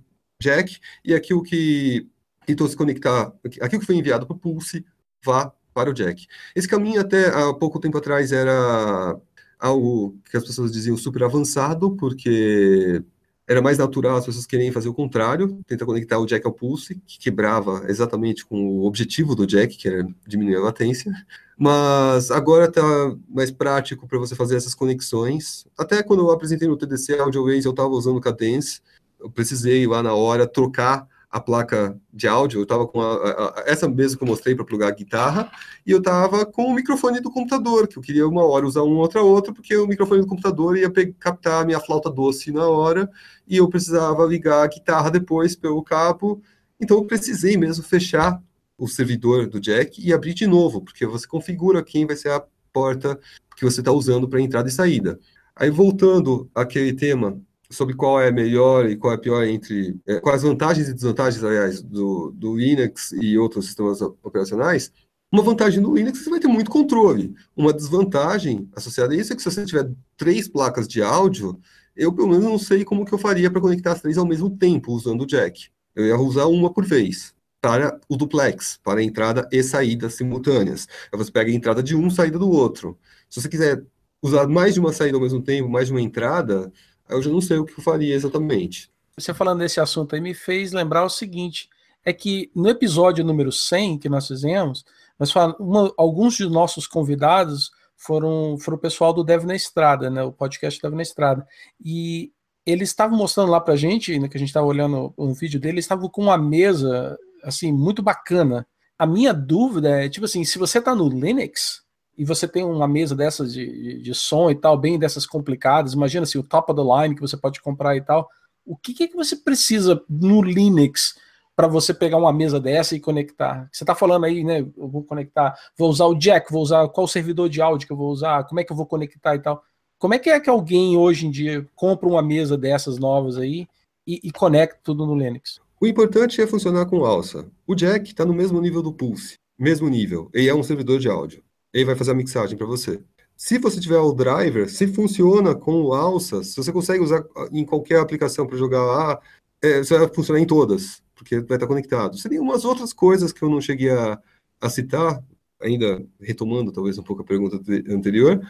jack, e aqui o que tentou se conectar, aqui o que foi enviado para o pulse, vá para o jack. Esse caminho até há pouco tempo atrás era algo que as pessoas diziam super avançado, porque era mais natural as pessoas querem fazer o contrário, tentar conectar o jack ao pulse, que quebrava exatamente com o objetivo do jack, que era diminuir a latência. Mas agora está mais prático para você fazer essas conexões. Até quando eu apresentei no TDC AudioWays, eu estava usando Cadence, eu precisei lá na hora trocar a placa de áudio, eu estava com a, a, essa mesma que eu mostrei para plugar a guitarra, e eu estava com o microfone do computador, que eu queria uma hora usar um, outra outra, porque o microfone do computador ia captar a minha flauta doce na hora, e eu precisava ligar a guitarra depois pelo cabo, então eu precisei mesmo fechar o servidor do jack e abrir de novo, porque você configura quem vai ser a porta que você está usando para entrada e saída. Aí voltando àquele tema sobre qual é melhor e qual é pior entre é, quais vantagens e desvantagens, aliás, do, do Linux e outros sistemas operacionais. Uma vantagem do Linux você vai ter muito controle. Uma desvantagem associada a isso é que se você tiver três placas de áudio, eu pelo menos não sei como que eu faria para conectar as três ao mesmo tempo usando o jack. Eu ia usar uma por vez para o duplex, para entrada e saída simultâneas. Aí você pega a entrada de um, saída do outro. Se você quiser usar mais de uma saída ao mesmo tempo, mais de uma entrada, eu já não sei o que eu faria exatamente. Você falando desse assunto aí me fez lembrar o seguinte: é que no episódio número 100 que nós fizemos, nós falamos, uma, alguns de nossos convidados foram, foram o pessoal do Dev na Estrada, né, o podcast Dev na Estrada. E eles estavam mostrando lá pra gente, né, que a gente estava olhando um vídeo dele, estavam com uma mesa, assim, muito bacana. A minha dúvida é, tipo assim, se você está no Linux, e você tem uma mesa dessas de, de, de, som e tal, bem dessas complicadas, imagina assim, o top of the line que você pode comprar e tal, o que, que, é que você precisa no Linux para você pegar uma mesa dessa e conectar? Você está falando aí, né? Eu vou conectar, vou usar o jack, vou usar qual servidor de áudio que eu vou usar, como é que eu vou conectar e tal. Como é que é que alguém hoje em dia compra uma mesa dessas novas aí e, e conecta tudo no Linux? O importante é funcionar com alça. O jack está no mesmo nível do Pulse, mesmo nível, e é um servidor de áudio ele vai fazer a mixagem para você. Se você tiver o driver, se funciona com o se você consegue usar em qualquer aplicação para jogar lá, é, você vai funcionar em todas, porque vai estar conectado. Seriam umas outras coisas que eu não cheguei a, a citar, ainda retomando talvez um pouco a pergunta anterior,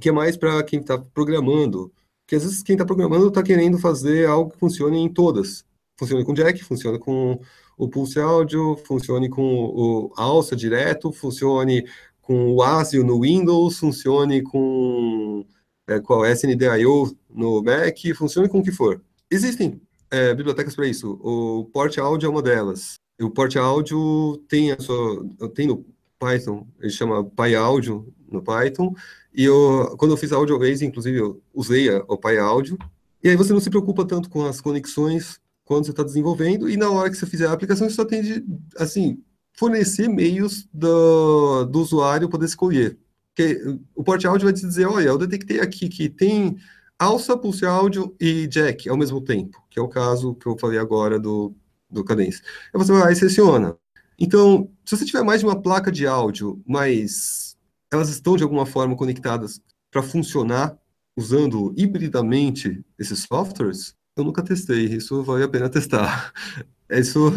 que é mais para quem está programando. Que às vezes quem está programando está querendo fazer algo que funcione em todas. Funcione com jack, funciona com o pulse áudio, funcione com o alça direto, funcione com o ASIO no Windows, funcione com é, qual SNDIO no Mac, funcione com o que for. Existem é, bibliotecas para isso. O Port Audio é uma delas. O Port Audio tem a sua, tem no Python, ele chama PyAudio no Python, e eu, quando eu fiz a AudioBase, inclusive, eu usei a, o PyAudio, e aí você não se preocupa tanto com as conexões quando você está desenvolvendo, e na hora que você fizer a aplicação, você só tem de, assim, fornecer meios do, do usuário poder escolher. Porque o porte áudio vai te dizer, olha, eu detectei aqui que tem alça, pulse áudio e jack ao mesmo tempo, que é o caso que eu falei agora do, do Cadence. Aí você vai lá e seleciona. Então, se você tiver mais de uma placa de áudio, mas elas estão de alguma forma conectadas para funcionar usando hibridamente esses softwares, eu nunca testei, isso vale a pena testar. Isso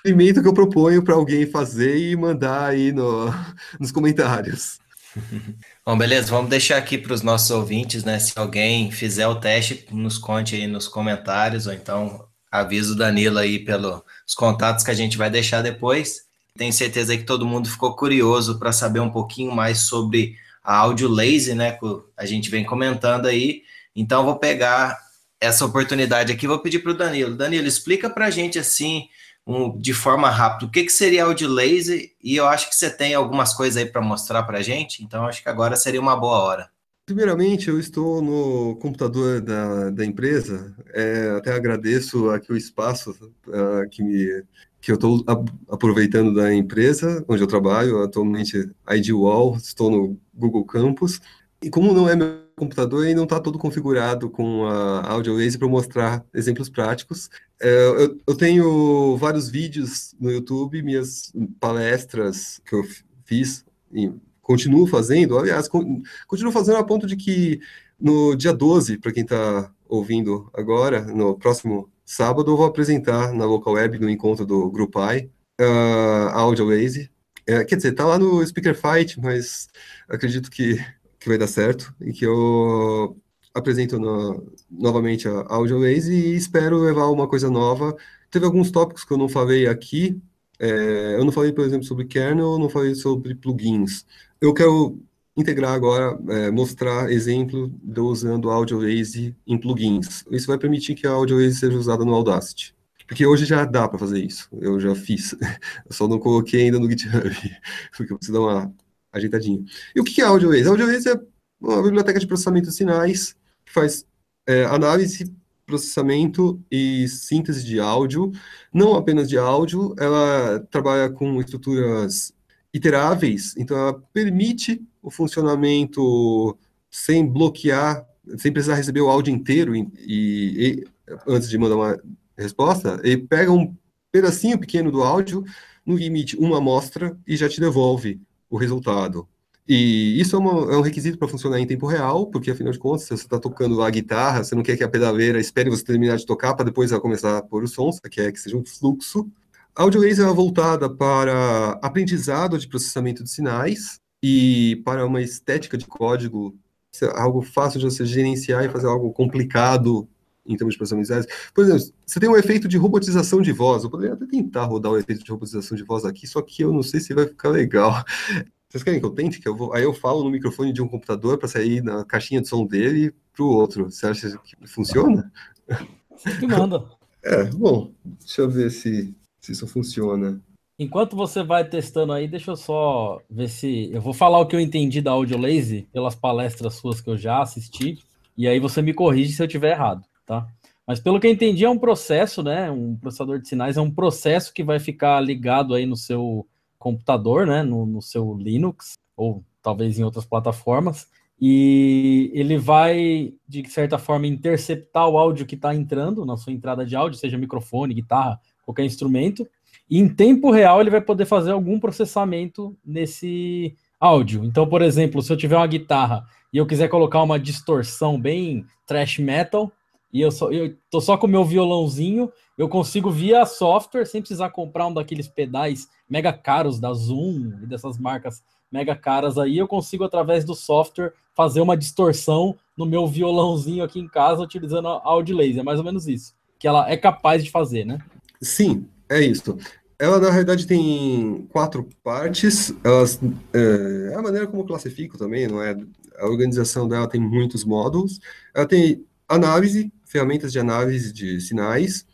experimento que eu proponho para alguém fazer e mandar aí no, nos comentários. Bom, beleza, vamos deixar aqui para os nossos ouvintes, né? Se alguém fizer o teste, nos conte aí nos comentários, ou então avisa o Danilo aí pelos contatos que a gente vai deixar depois. Tenho certeza que todo mundo ficou curioso para saber um pouquinho mais sobre a Audio Lazy, né? Que a gente vem comentando aí. Então, vou pegar essa oportunidade aqui, vou pedir para o Danilo. Danilo, explica para a gente assim um, de forma rápida. O que, que seria o de laser? E eu acho que você tem algumas coisas aí para mostrar para a gente, então acho que agora seria uma boa hora. Primeiramente, eu estou no computador da, da empresa, é, até agradeço aqui o espaço uh, que, me, que eu estou aproveitando da empresa onde eu trabalho, atualmente ID Wall, estou no Google Campus, E como não é meu computador, ele não está todo configurado com a AudioLaser para mostrar exemplos práticos. É, eu, eu, tenho vários vídeos no YouTube, minhas palestras que eu fiz e continuo fazendo. Aliás, continuo fazendo a ponto de que no dia 12, para quem está ouvindo agora, no próximo sábado, eu vou apresentar na local web, no encontro do GroupI, uh, a AudioLaser. É, quer dizer, está lá no Speaker Fight, mas acredito que que vai dar certo e que eu apresento no, novamente a AudioWaze e espero levar uma coisa nova. Teve alguns tópicos que eu não falei aqui. É, eu não falei, por exemplo, sobre kernel, não falei sobre plugins. Eu quero integrar agora, é, mostrar exemplo de usando a AudioWaze em plugins. Isso vai permitir que a AudioWaze seja usada no Audacity. Porque hoje já dá para fazer isso. Eu já fiz. Eu só não coloquei ainda no GitHub. Porque eu preciso dar uma ajeitadinho. E o que é AudioWaze? AudioWaze é uma biblioteca de processamento de sinais que faz é, análise, processamento e síntese de áudio, não apenas de áudio, ela trabalha com estruturas iteráveis, então ela permite o funcionamento sem bloquear, sem precisar receber o áudio inteiro e, e antes de mandar uma resposta, ele pega um pedacinho pequeno do áudio, no limite uma amostra e já te devolve o resultado. E isso é, uma, é um requisito para funcionar em tempo real, porque afinal de contas, se você está tocando a guitarra, você não quer que a pedaleira espere você terminar de tocar para depois ela começar a pôr o som, você quer que seja um fluxo. A AudioLaser é voltada para aprendizado de processamento de sinais e para uma estética de código, algo fácil de você gerenciar e fazer algo complicado em termos de processamento de. Por exemplo, você tem um efeito de robotização de voz. Eu poderia até tentar rodar o efeito de robotização de voz aqui, só que eu não sei se vai ficar legal. Vocês querem que eu tente? Que eu vou... Aí eu falo no microfone de um computador para sair na caixinha de som dele para o outro. Você acha que funciona? Você manda. É, bom, deixa eu ver se, se isso funciona. Enquanto você vai testando aí, deixa eu só ver se. Eu vou falar o que eu entendi da AudioLazy pelas palestras suas que eu já assisti, e aí você me corrige se eu tiver errado tá? Mas pelo que eu entendi, é um processo, né? Um processador de sinais é um processo que vai ficar ligado aí no seu computador, né? No, no seu Linux, ou talvez em outras plataformas. E ele vai, de certa forma, interceptar o áudio que está entrando na sua entrada de áudio, seja microfone, guitarra, qualquer instrumento. E em tempo real ele vai poder fazer algum processamento nesse áudio. Então, por exemplo, se eu tiver uma guitarra e eu quiser colocar uma distorção bem thrash metal, e eu, só, eu tô só com o meu violãozinho, eu consigo via software, sem precisar comprar um daqueles pedais mega caros da Zoom e dessas marcas mega caras aí, eu consigo através do software fazer uma distorção no meu violãozinho aqui em casa utilizando a Laser, é mais ou menos isso, que ela é capaz de fazer, né? Sim, é isso. Ela, na realidade, tem quatro partes. Elas, é, é a maneira como eu classifico também, não é? A organização dela tem muitos módulos. Ela tem análise, ferramentas de análise de sinais,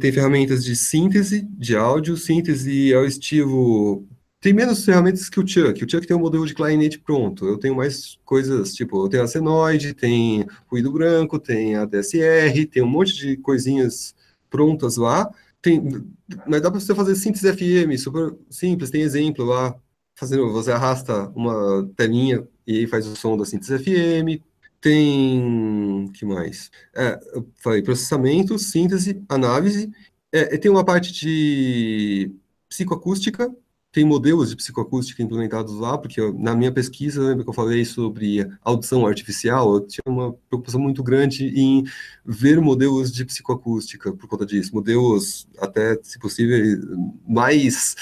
tem ferramentas de síntese de áudio, síntese é o estilo tem menos ferramentas que o Chuck. O Chuck tem um modelo de clarinete pronto. Eu tenho mais coisas, tipo, eu tenho a Senoide, tem ruído branco, tem a DSR, tem um monte de coisinhas prontas lá. Tem, mas dá para você fazer síntese FM, super simples, tem exemplo lá. Fazendo, você arrasta uma telinha e aí faz o som da síntese FM. Tem. que mais? É, eu falei processamento, síntese, análise. É, tem uma parte de psicoacústica, tem modelos de psicoacústica implementados lá, porque eu, na minha pesquisa, lembra que eu falei sobre audição artificial? Eu tinha uma preocupação muito grande em ver modelos de psicoacústica por conta disso, modelos até, se possível, mais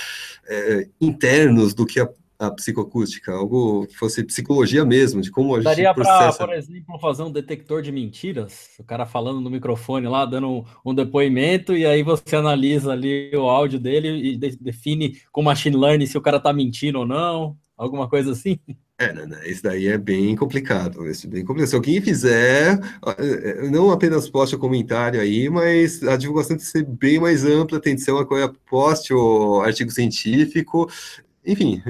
é, internos do que a a psicoacústica, algo que fosse psicologia mesmo, de como a gente Daria processa. para, por exemplo, fazer um detector de mentiras, o cara falando no microfone lá, dando um, um depoimento, e aí você analisa ali o áudio dele e de, define com machine learning se o cara tá mentindo ou não, alguma coisa assim. É, né, né, isso daí é bem complicado, isso é bem complicado. Se alguém fizer, é, não apenas poste o comentário aí, mas a divulgação tem que ser bem mais ampla, tem que ser uma coisa, poste o artigo científico, enfim,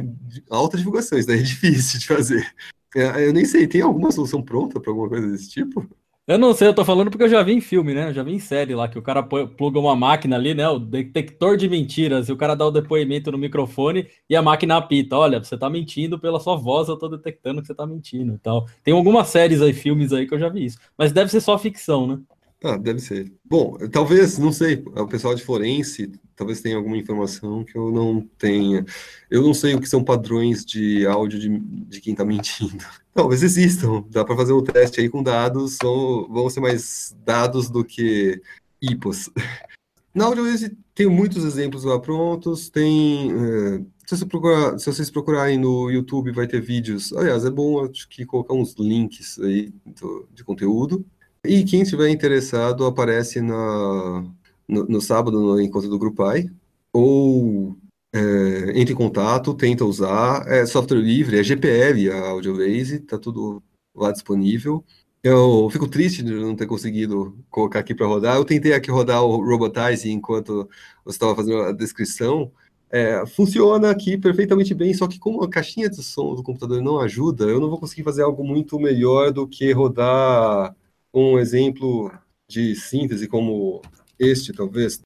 alta divulgação, isso daí é difícil de fazer. É, eu nem sei, tem alguma solução pronta para alguma coisa desse tipo? Eu não sei, eu tô falando porque eu já vi em filme, né? Eu já vi em série lá, que o cara pluga uma máquina ali, né? O detector de mentiras, e o cara dá o depoimento no microfone e a máquina apita. Olha, você tá mentindo pela sua voz, eu tô detectando que você tá mentindo. Então, tem algumas séries aí, filmes aí que eu já vi isso. Mas deve ser só ficção, né? Ah, deve ser. Bom, talvez, não sei, o pessoal de forense talvez tenha alguma informação que eu não tenha. Eu não sei o que são padrões de áudio de, de quem está mentindo. Talvez existam, dá para fazer um teste aí com dados, são, vão ser mais dados do que IPOs. Na AudioWise tem muitos exemplos lá prontos, tem... É, se, você procurar, se vocês procurarem no YouTube, vai ter vídeos. Aliás, é bom acho que colocar uns links aí do, de conteúdo. E quem estiver interessado aparece na, no, no sábado no encontro do Grupai, ou é, entre em contato, tenta usar. É software livre, é GPL a AudioBase, está tudo lá disponível. Eu fico triste de não ter conseguido colocar aqui para rodar. Eu tentei aqui rodar o Robotize enquanto você estava fazendo a descrição. É, funciona aqui perfeitamente bem, só que como a caixinha de som do computador não ajuda, eu não vou conseguir fazer algo muito melhor do que rodar um exemplo de síntese como este, talvez.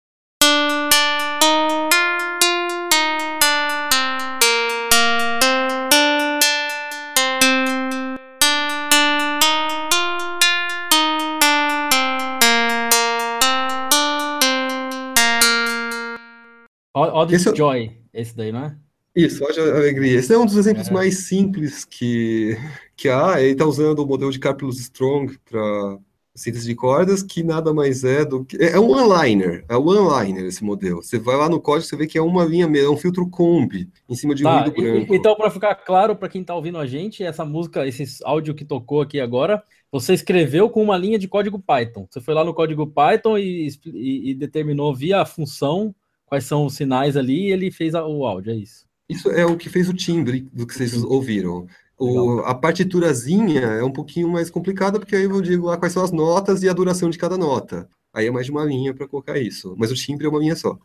Odd esse é Joy, esse daí, não é? Isso, Odd Alegria. Esse é um dos exemplos é. mais simples que, que há. Ele está usando o modelo de Carplus Strong para síntese de cordas, que nada mais é do que. É um one-liner, é um one-liner esse modelo. Você vai lá no código, você vê que é uma linha mesmo, é um filtro combi em cima de tá, ruído branco. Então, para ficar claro para quem está ouvindo a gente, essa música, esse áudio que tocou aqui agora, você escreveu com uma linha de código Python. Você foi lá no código Python e, e, e determinou via função quais são os sinais ali e ele fez a, o áudio, é isso. Isso é o que fez o timbre do que vocês ouviram. O, a partiturazinha é um pouquinho mais complicada, porque aí eu digo lá quais são as notas e a duração de cada nota. Aí é mais de uma linha para colocar isso. Mas o timbre é uma linha só.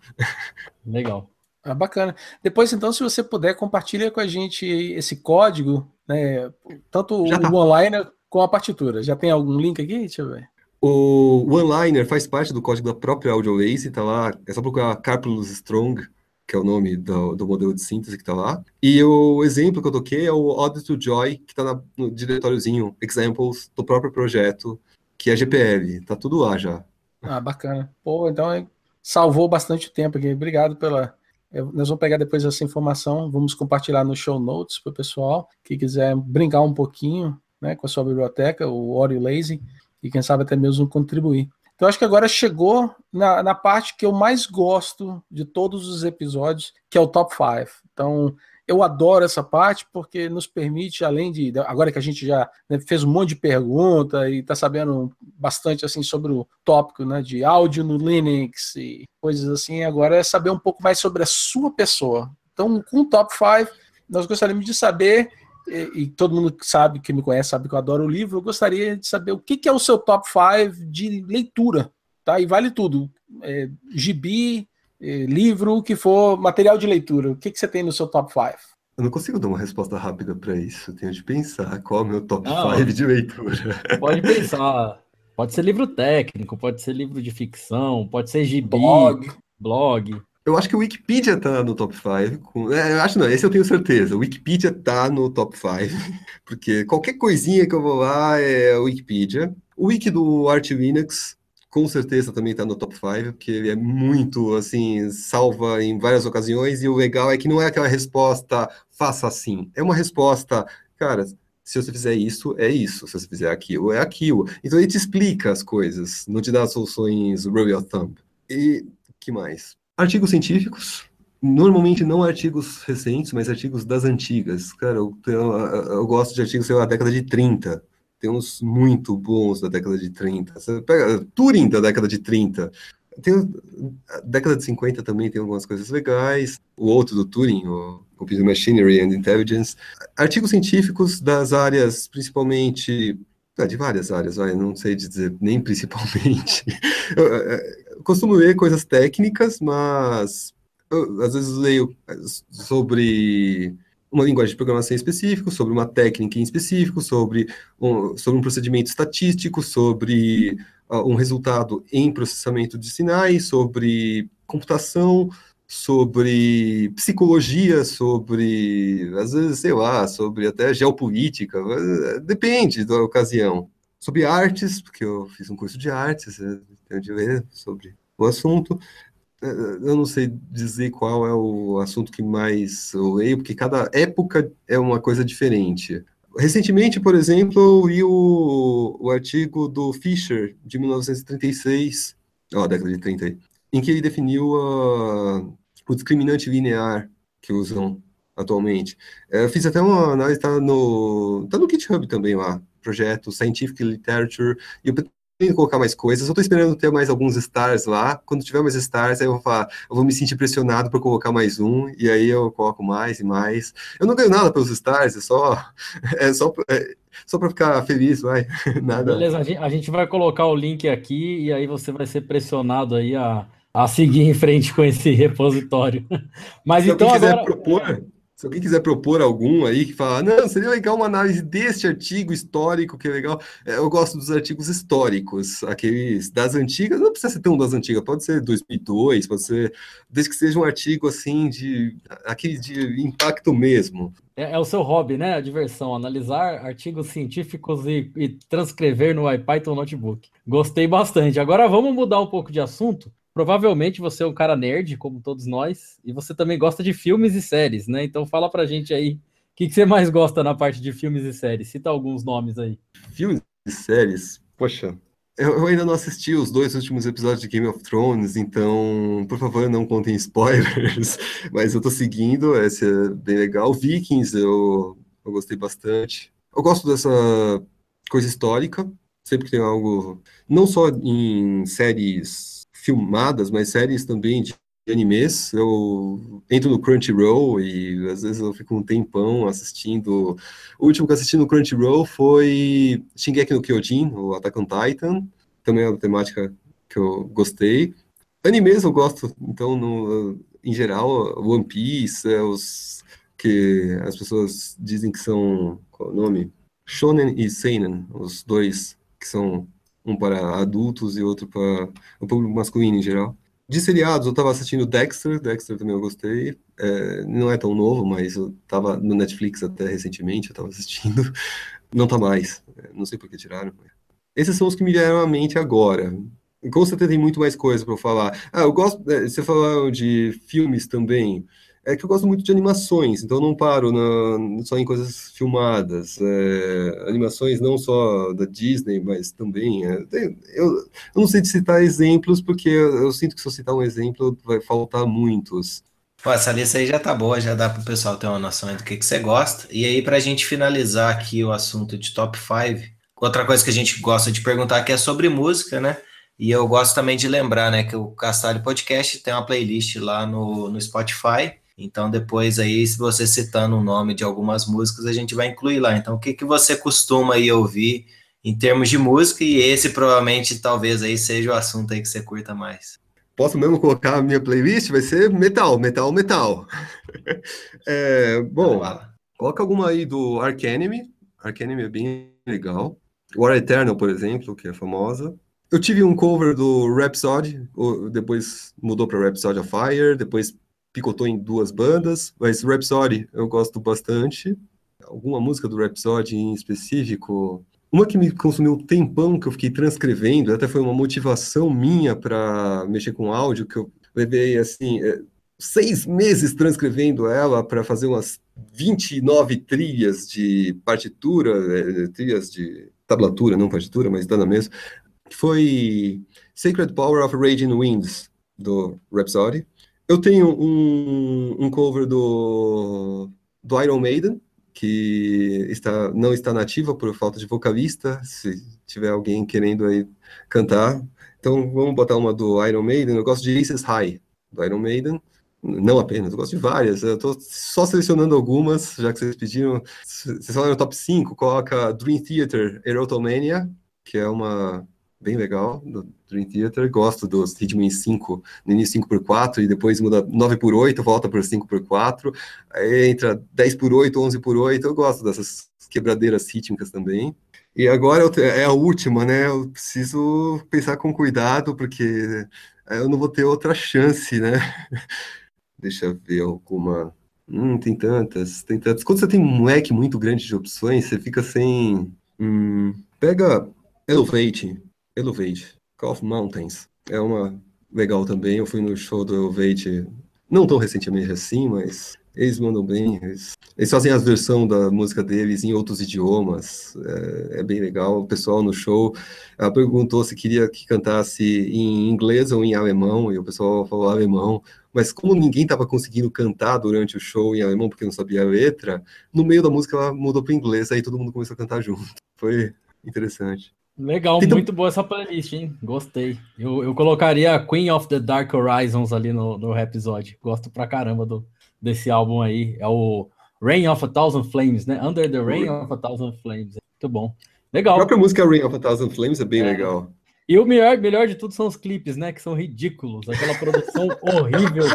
Legal. Ah, bacana. Depois, então, se você puder, compartilha com a gente esse código, né? Tanto Já o tá. online com a partitura. Já tem algum link aqui? Deixa eu ver. O OneLiner faz parte do código da própria AudioLace, tá lá. É só procurar Carpulus Strong que é o nome do, do modelo de síntese que está lá. E o exemplo que eu toquei é o Odd to Joy, que está no diretóriozinho Examples do próprio projeto, que é GPL. Tá tudo lá já. Ah, bacana. Pô, então salvou bastante tempo aqui. Obrigado pela. Nós vamos pegar depois essa informação, vamos compartilhar no show notes para o pessoal que quiser brincar um pouquinho né, com a sua biblioteca, o Audio Lazy, e quem sabe até mesmo contribuir. Então acho que agora chegou na, na parte que eu mais gosto de todos os episódios, que é o top 5. Então eu adoro essa parte porque nos permite, além de agora que a gente já né, fez um monte de pergunta e está sabendo bastante assim sobre o tópico né, de áudio no Linux e coisas assim, agora é saber um pouco mais sobre a sua pessoa. Então, com o top 5, nós gostaríamos de saber e, e, todo mundo que sabe, que me conhece, sabe que eu adoro o livro, eu gostaria de saber o que, que é o seu top 5 de leitura, tá? E vale tudo. É, gibi, é, livro, o que for, material de leitura. O que, que você tem no seu top 5? Eu não consigo dar uma resposta rápida para isso. Eu tenho de pensar qual é o meu top 5 de leitura. Pode pensar. Pode ser livro técnico, pode ser livro de ficção, pode ser gibi, blog. blog. Eu acho que o Wikipedia tá no top 5. Com... É, eu acho não, esse eu tenho certeza. O Wikipedia tá no top 5. Porque qualquer coisinha que eu vou lá é o Wikipedia. O wiki do Arch Linux, com certeza também tá no top 5, porque ele é muito, assim, salva em várias ocasiões. E o legal é que não é aquela resposta, faça assim. É uma resposta, cara, se você fizer isso, é isso. Se você fizer aquilo, é aquilo. Então ele te explica as coisas, não te dá soluções of thumb. E que mais? Artigos científicos, normalmente não artigos recentes, mas artigos das antigas. Cara, eu, eu, eu gosto de artigos, da década de 30. Tem uns muito bons da década de 30. Você pega Turing da década de 30. Tem, a década de 50 também tem algumas coisas legais. O outro do Turing, o Computer Machinery and Intelligence. Artigos científicos das áreas, principalmente é, de várias áreas, não sei dizer nem principalmente. costumo ler coisas técnicas, mas eu, às vezes leio sobre uma linguagem de programação específica, sobre uma técnica em específico, sobre um, sobre um procedimento estatístico, sobre uh, um resultado em processamento de sinais, sobre computação, sobre psicologia, sobre, às vezes, sei lá, sobre até geopolítica, depende da ocasião. Sobre artes, porque eu fiz um curso de artes, tenho de ler sobre o assunto. Eu não sei dizer qual é o assunto que mais eu leio, porque cada época é uma coisa diferente. Recentemente, por exemplo, eu li o, o artigo do Fisher, de 1936, ó, década de 30, em que ele definiu o discriminante linear que usam atualmente. É, eu fiz até uma análise, está no, tá no GitHub também lá, projeto Scientific Literature, e eu pretendo colocar mais coisas, eu estou esperando ter mais alguns stars lá, quando tiver mais stars, aí eu vou falar, eu vou me sentir pressionado por colocar mais um, e aí eu coloco mais e mais. Eu não ganho nada pelos stars, é só, é só, é, só para ficar feliz, vai, nada. Beleza, a gente, a gente vai colocar o link aqui, e aí você vai ser pressionado aí a a seguir em frente com esse repositório. Mas se então agora. Propor, se alguém quiser propor algum aí que fala, não, seria legal uma análise deste artigo histórico, que é legal. É, eu gosto dos artigos históricos, aqueles das antigas, não precisa ser tão das antigas, pode ser 2002, pode ser, desde que seja um artigo assim de aquele de impacto mesmo. É, é o seu hobby, né? A diversão, analisar artigos científicos e, e transcrever no IPython Notebook. Gostei bastante. Agora vamos mudar um pouco de assunto provavelmente você é um cara nerd, como todos nós, e você também gosta de filmes e séries, né? Então fala pra gente aí, o que, que você mais gosta na parte de filmes e séries? Cita alguns nomes aí. Filmes e séries? Poxa, eu, ainda não assisti os dois últimos episódios de Game of Thrones, então, por favor, não contem spoilers, mas eu tô seguindo, esse é bem legal. Vikings, eu, eu gostei bastante. Eu gosto dessa coisa histórica, sempre que tem algo, não só em séries filmadas, mas séries também de animes. Eu entro no Crunchyroll e às vezes eu fico um tempão assistindo. O último que assisti no Crunchyroll foi Shingeki no Kyojin, o Attack on Titan. Também é uma temática que eu gostei. Animes eu gosto, então, no, em geral, One Piece, é os que as pessoas dizem que são, qual é o nome? Shonen e Seinen, os dois que são um para adultos e outro para o público masculino em geral. De seriados, eu estava assistindo Dexter, Dexter também eu gostei. É, não é tão novo, mas eu estava no Netflix até recentemente, eu estava assistindo. Não tá mais, é, não sei por que tiraram. Esses são os que me vieram à mente agora. Com certeza tem muito mais coisa para falar. Ah, eu gosto. É, você falou de filmes também é que eu gosto muito de animações, então não paro na, só em coisas filmadas. É, animações não só da Disney, mas também. É, eu, eu, não sei de citar exemplos, porque eu, eu, sinto que se eu citar um exemplo, vai faltar muitos. Pô, essa lista aí já tá boa, já dá para o pessoal ter uma noção do que, que você gosta. E aí, para a gente finalizar aqui o assunto de top 5, outra coisa que a gente gosta de perguntar aqui é sobre música, né? E eu gosto também de lembrar, né, que o Castalho Podcast tem uma playlist lá no, no Spotify então, depois aí, se você citando o nome de algumas músicas, a gente vai incluir lá. Então, o que, que você costuma aí ouvir em termos de música? E esse provavelmente, talvez aí seja o assunto aí que você curta mais. Posso mesmo colocar a minha playlist? Vai ser metal, metal, metal. é, bom, coloca alguma aí do. Ark Enemy é bem legal. War Eternal, por exemplo, que é famosa. Eu tive um cover do Rhapsody, depois mudou para Rhapsody of Fire, depois picotou em duas bandas, mas Rhapsody eu gosto bastante. Alguma música do Rhapsody em específico? Uma que me consumiu um tempão, que eu fiquei transcrevendo, até foi uma motivação minha para mexer com áudio, que eu levei, assim, é, seis meses transcrevendo ela para fazer umas 29 trilhas de partitura, é, trilhas de tablatura, não partitura, mas tá na mesma, foi Sacred Power of Raging Winds, do Rhapsody. Eu tenho um, um cover do, do Iron Maiden, que está, não está nativa por falta de vocalista, se tiver alguém querendo aí cantar. Então vamos botar uma do Iron Maiden. Eu gosto de Aces High, do Iron Maiden. Não apenas, eu gosto de várias. Eu estou só selecionando algumas, já que vocês pediram. Vocês falaram no top 5, coloca Dream Theater Erotomania, que é uma bem legal do Dream Theater. Gosto dos em 5, no início 5 por 4 e depois muda 9 por 8, volta para 5 por 4, aí entra 10 por 8, 11 por 8. Eu gosto dessas quebradeiras rítmicas também. E agora é a última, né? Eu preciso pensar com cuidado, porque eu não vou ter outra chance, né? Deixa eu ver alguma. Hum, tem tantas, tem tantas. Quando você tem um leque muito grande de opções, você fica sem. Hum, pega Elevate, Elevate, Call of Mountains. É uma legal também. Eu fui no show do Elevate, não tão recentemente assim, mas eles mandam bem. Eles, eles fazem as versões da música deles em outros idiomas. É, é, bem legal. O pessoal no show ela perguntou se queria que cantasse em inglês ou em alemão, e o pessoal falou alemão. Mas como ninguém estava conseguindo cantar durante o show em alemão porque não sabia a letra, no meio da música ela mudou para inglês, aí todo mundo começou a cantar junto. Foi interessante. Legal, então... muito boa essa playlist, hein? Gostei. Eu, eu colocaria Queen of the Dark Horizons ali no, no episódio. Gosto pra caramba do, desse álbum aí. É o Rain of a Thousand Flames, né? Under the Rain of a Thousand Flames. Muito bom. Legal. A própria música Rain of a Thousand Flames é bem é. legal. E o melhor, melhor de tudo são os clipes, né? Que são ridículos. Aquela produção horrível.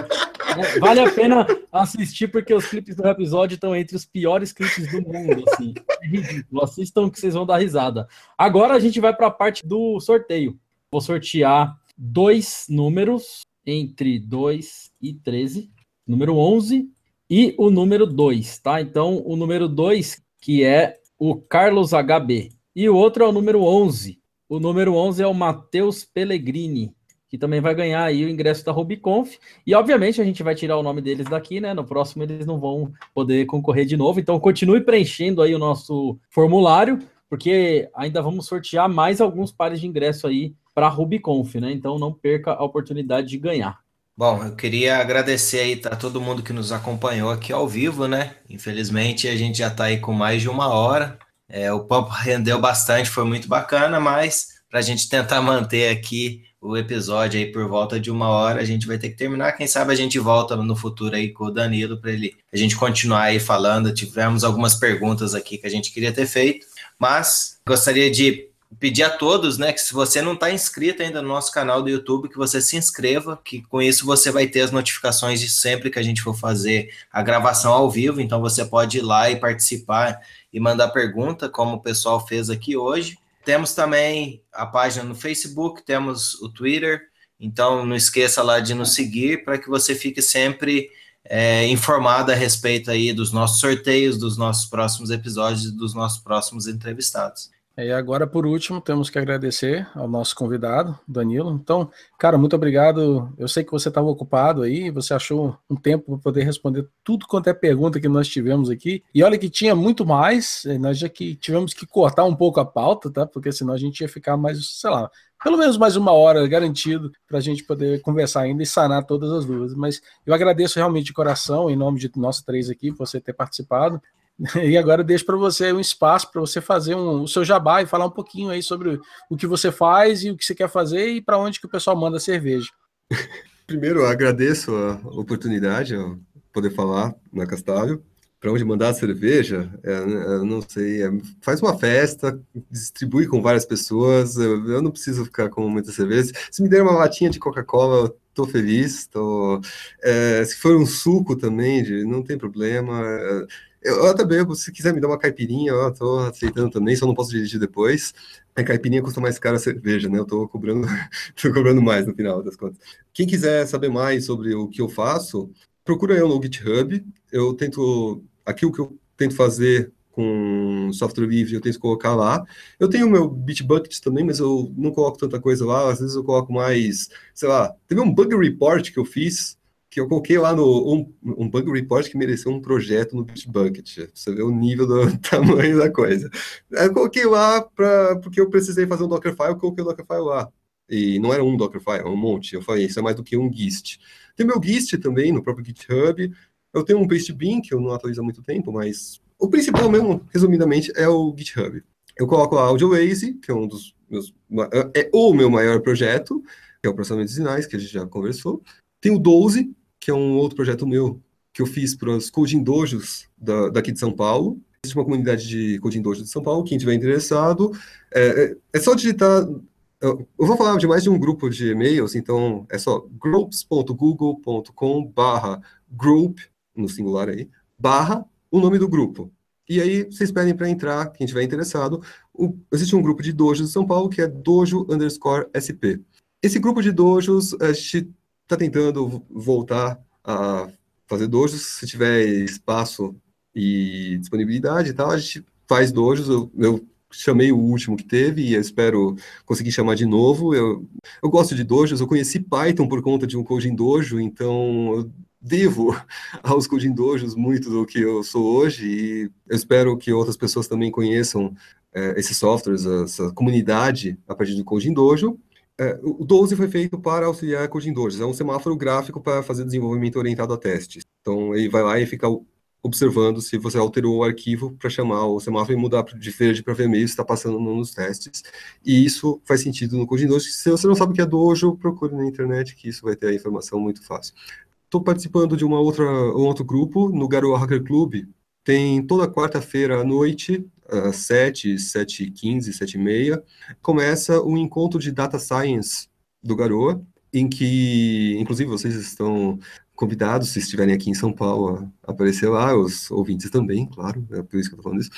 É, vale a pena assistir, porque os clipes do episódio estão entre os piores clipes do mundo. Assim. É ridículo. Assistam que vocês vão dar risada. Agora a gente vai para a parte do sorteio. Vou sortear dois números entre 2 e 13 número 11 e o número 2, tá? Então, o número 2, que é o Carlos HB, e o outro é o número 11. O número 11 é o Matheus Pellegrini, que também vai ganhar aí o ingresso da Rubiconf. E, obviamente, a gente vai tirar o nome deles daqui, né? No próximo eles não vão poder concorrer de novo. Então, continue preenchendo aí o nosso formulário, porque ainda vamos sortear mais alguns pares de ingresso aí para a Rubiconf, né? Então, não perca a oportunidade de ganhar. Bom, eu queria agradecer aí a todo mundo que nos acompanhou aqui ao vivo, né? Infelizmente a gente já está aí com mais de uma hora. É, o papo rendeu bastante, foi muito bacana, mas para a gente tentar manter aqui o episódio aí por volta de uma hora, a gente vai ter que terminar. Quem sabe a gente volta no futuro aí com o Danilo para ele a gente continuar aí falando. Tivemos algumas perguntas aqui que a gente queria ter feito, mas gostaria de pedir a todos, né, que se você não está inscrito ainda no nosso canal do YouTube, que você se inscreva, que com isso você vai ter as notificações de sempre que a gente for fazer a gravação ao vivo, então você pode ir lá e participar e mandar pergunta, como o pessoal fez aqui hoje. Temos também a página no Facebook, temos o Twitter, então não esqueça lá de nos seguir para que você fique sempre é, informado a respeito aí dos nossos sorteios, dos nossos próximos episódios, dos nossos próximos entrevistados. E agora, por último, temos que agradecer ao nosso convidado, Danilo. Então, cara, muito obrigado. Eu sei que você estava ocupado aí, você achou um tempo para poder responder tudo quanto é pergunta que nós tivemos aqui. E olha que tinha muito mais, eh, nós já que tivemos que cortar um pouco a pauta, tá? Porque senão a gente ia ficar mais, sei lá, pelo menos mais uma hora garantido para a gente poder conversar ainda e sanar todas as dúvidas. Mas eu agradeço realmente de coração, em nome de nós três aqui, por você ter participado. E agora deixo para você um espaço para você fazer um, o seu jabá e falar um pouquinho aí sobre o que você faz e o que você quer fazer e para onde que o pessoal manda cerveja. Primeiro, agradeço a oportunidade de poder falar na Castável. Para onde mandar a cerveja, é, né, não sei, é, faz uma festa, distribui com várias pessoas, eu, eu, não preciso ficar com muita cerveja. Se me der uma latinha de Coca-Cola, tô feliz. Tô, é, se for um suco também, de, não tem problema. É, eu, eu, também, se quiser me dar uma caipirinha, eu tô aceitando também, só não posso dirigir depois. A caipirinha custa mais caro a cerveja, né? Eu tô cobrando, tô cobrando mais no final das contas. Quem quiser saber mais sobre o que eu faço, procura eu no GitHub. Eu tento, aquilo que eu tento fazer com software livre, eu tento colocar lá. Eu tenho o meu Bitbucket também, mas eu não coloco tanta coisa lá. Às vezes eu coloco mais, sei lá, teve um bug report que eu fiz que eu coloquei lá no um, um bug report que mereceu um projeto no Bitbucket. Você vê o nível do tamanho da coisa. Eu coloquei lá pra, porque eu precisei fazer um Dockerfile, eu coloquei o Dockerfile lá. E não era um Dockerfile, era um monte. Eu falei, isso é mais do que um GIST. Tem meu GIST também no próprio GitHub. Eu tenho um Pastebin, que eu não atualizo há muito tempo, mas o principal mesmo, resumidamente, é o GitHub. Eu coloco lá AudioWaze, que é um dos meus... É o meu maior projeto, que é o processamento de sinais, que a gente já conversou. Tem o 12, que é um outro projeto meu, que eu fiz para os coding dojos da, daqui de São Paulo. Existe uma comunidade de coding dojo de São Paulo, quem tiver interessado, é, é, é só digitar eu vou falar de mais de um grupo de e-mails, então é só groups.google.com barra group, no singular aí, barra o nome do grupo. E aí vocês pedem para entrar, quem tiver interessado. O, existe um grupo de dojos de São Paulo que é dojo underscore SP. Esse grupo de dojos, a gente está tentando voltar a fazer dojos, se tiver espaço e disponibilidade e tal, a gente faz dojos. Eu, eu chamei o último que teve e espero conseguir chamar de novo. Eu, eu gosto de dojos, eu conheci Python por conta de um coding dojo, então eu devo aos coding dojos muito do que eu sou hoje e eu espero que outras pessoas também conheçam é, esses softwares, essa comunidade a partir do coding dojo. É, o 12 foi feito para auxiliar coding dojos, é um semáforo gráfico para fazer desenvolvimento orientado a testes. Então ele vai lá e fica observando se você alterou o arquivo para chamar o semáforo e mudar de verde para vermelho se está passando nos testes. E isso faz sentido no Coding Dojo. Se você não sabe o que é Dojo, procure na internet que isso vai ter a informação muito fácil. Estou participando de uma outra, um outro grupo no Garoa Hacker Club. Tem toda quarta-feira à noite, às 7, 7 15 7 e meia, começa o encontro de Data Science do Garoa, em que, inclusive, vocês estão convidados, se estiverem aqui em São Paulo, a aparecer lá, os ouvintes também, claro, é por isso que eu estou falando isso.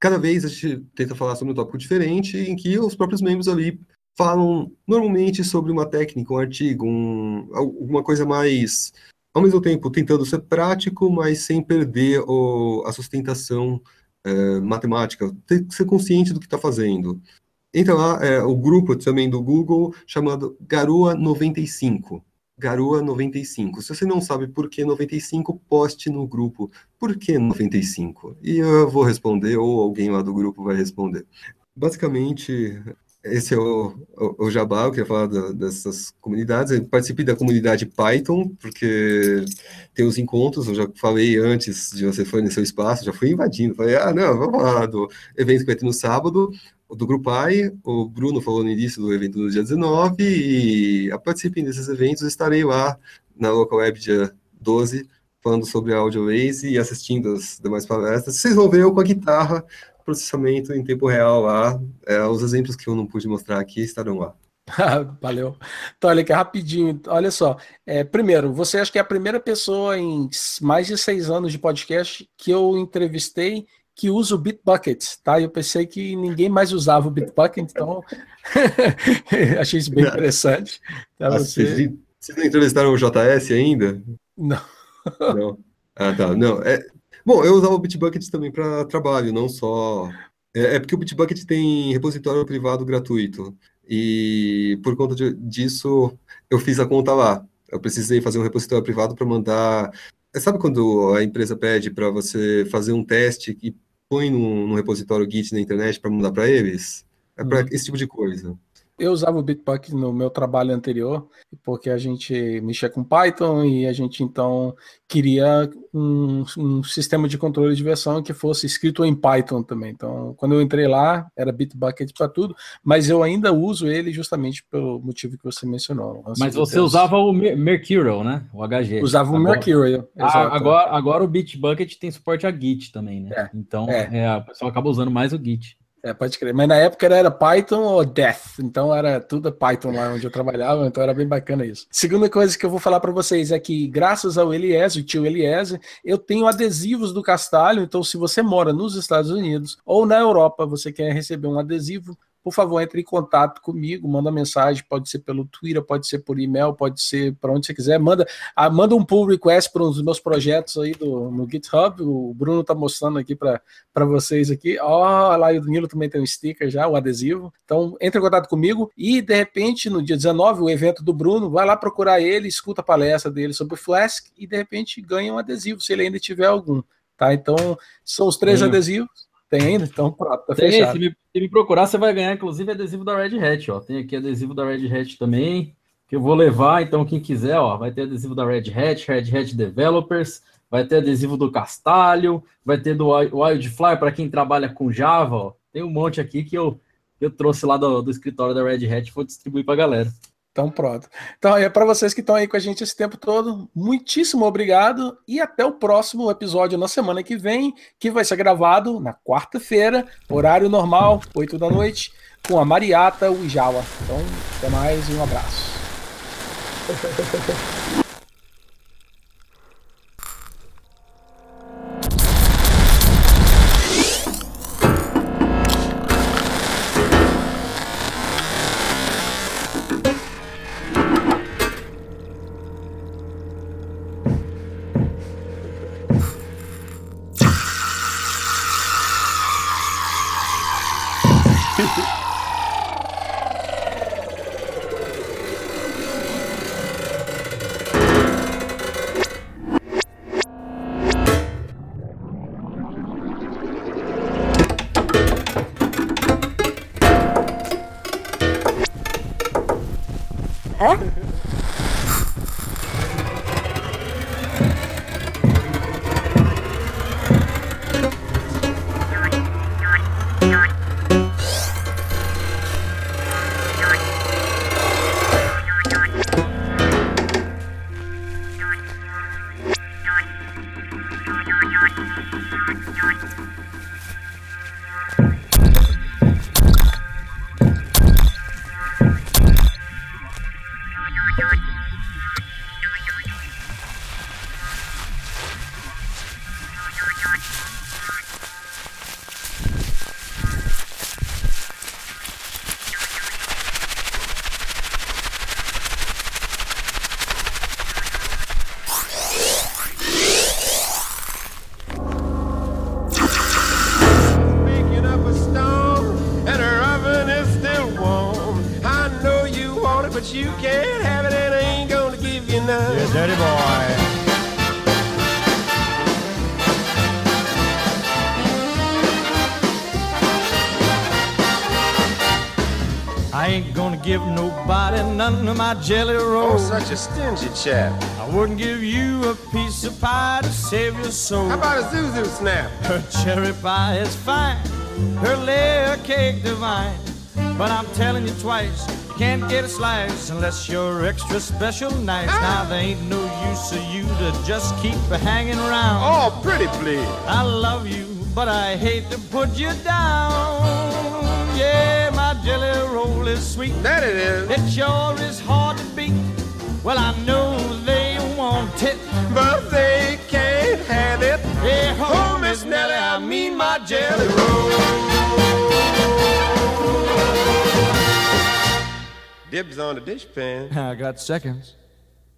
Cada vez a gente tenta falar sobre um tópico diferente, em que os próprios membros ali falam normalmente sobre uma técnica, um artigo, um, alguma coisa mais, ao mesmo tempo, tentando ser prático, mas sem perder o, a sustentação é, matemática, ter que ser consciente do que está fazendo. Entra lá, é, o grupo também do Google, chamado Garoa 95. Garoa 95. Se você não sabe por que 95, poste no grupo. Por que 95? E eu vou responder, ou alguém lá do grupo vai responder. Basicamente, esse é o, o, o Jabá, eu queria falar da, dessas comunidades. Eu participei da comunidade Python, porque tem os encontros, eu já falei antes de você fornecer o espaço, já fui invadindo. Falei, ah, não, vamos lá do evento que vai ter no sábado do Grupo o Bruno falou no início do evento no dia 19, e a participem desses eventos, estarei lá na Local Web dia 12, falando sobre AudioWaze e assistindo as demais palestras. Vocês vão ver eu com a guitarra, processamento em tempo real lá, é, os exemplos que eu não pude mostrar aqui estarão lá. Valeu. Então, olha aqui, rapidinho. Olha só. É, primeiro, você acha que é a primeira pessoa em mais de seis anos de podcast que eu entrevistei que usa o Bitbucket, tá? Eu pensei que ninguém mais usava o Bitbucket, então achei isso bem interessante. Tá, você... vocês, vocês não entrevistaram o JS ainda? Não. Não. Ah, tá. Não. É... Bom, eu usava o Bitbucket também para trabalho, não só. É, é, porque o Bitbucket tem repositório privado gratuito. E por conta de, disso, eu fiz a conta lá. Eu precisei fazer um repositório privado para mandar Sabe quando a empresa pede para você fazer um teste e põe num, num repositório Git na internet para mandar para eles? É para uhum. esse tipo de coisa. Eu usava o Bitbucket no meu trabalho anterior, porque a gente mexia com Python e a gente então queria um, um, sistema de controle de versão que fosse escrito em Python também. Então, quando eu entrei lá, era Bitbucket para tudo, mas eu ainda uso ele justamente pelo motivo que você mencionou. Mas você usava o Mercurial, né? O HG. Usava o agora, Mercurial. Agora, agora o Bitbucket tem suporte a Git também, né? É, então, é. É, o pessoal acaba usando mais o Git. É, pode crer. Mas na época era Python ou Death, então era tudo Python lá onde eu trabalhava, então era bem bacana isso. Segunda coisa que eu vou falar para vocês é que, graças ao Eliezer, o tio Eliezer, eu tenho adesivos do Castalho, então se você mora nos Estados Unidos ou na Europa, você quer receber um adesivo, por favor, entre em contato comigo, manda mensagem, pode ser pelo Twitter, pode ser por e-mail, pode ser para onde você quiser. Manda, ah, manda um pull request para um dos meus projetos aí do, no GitHub. O Bruno está mostrando aqui para vocês aqui. Ó, oh, lá o Danilo também tem um sticker já, o um adesivo. Então, entre em contato comigo e, de repente, no dia 19, o evento do Bruno, vai lá procurar ele, escuta a palestra dele sobre Flask e, de repente, ganha um adesivo, se ele ainda tiver algum. Tá? Então, são os três adesivos tem ainda? Então, pronto, tá Tem, fechado. Se me, se me, procurar, você vai ganhar, inclusive, adesivo da Red Hat, ó. Tem aqui adesivo da Red Hat também, que eu vou levar, então, quem quiser, ó, vai ter adesivo da Red Hat, Red Hat Developers, vai ter adesivo do Castalho, vai ter do Wildfly para quem trabalha com Java, ó. Tem um monte aqui que eu, eu trouxe lá do, do escritório da Red Hat, vou distribuir para galera. Então, pronto. Então, é para vocês que estão aí com a gente esse tempo todo, muitíssimo obrigado e até o próximo episódio na semana que vem, que vai ser gravado na quarta-feira, horário normal, 8 da noite, com a Mariata Ujawa. Então, até mais e um abraço. a stingy chap. I wouldn't give you a piece of pie to save your soul. How about a Zuzu snap? Her cherry pie is fine, her layer cake divine. But I'm telling you twice, you can't get a slice unless you're extra special nice. Now there ain't no use for you to just keep hanging around. Oh, pretty please. I love you, but I hate to put you down. Yeah, my jelly roll is sweet. That it is. It sure is hard. Well, I know they want it. But they can't have it. Hey, ho, Miss Nellie, I mean my jelly roll. Dibs on the dishpan. I got seconds.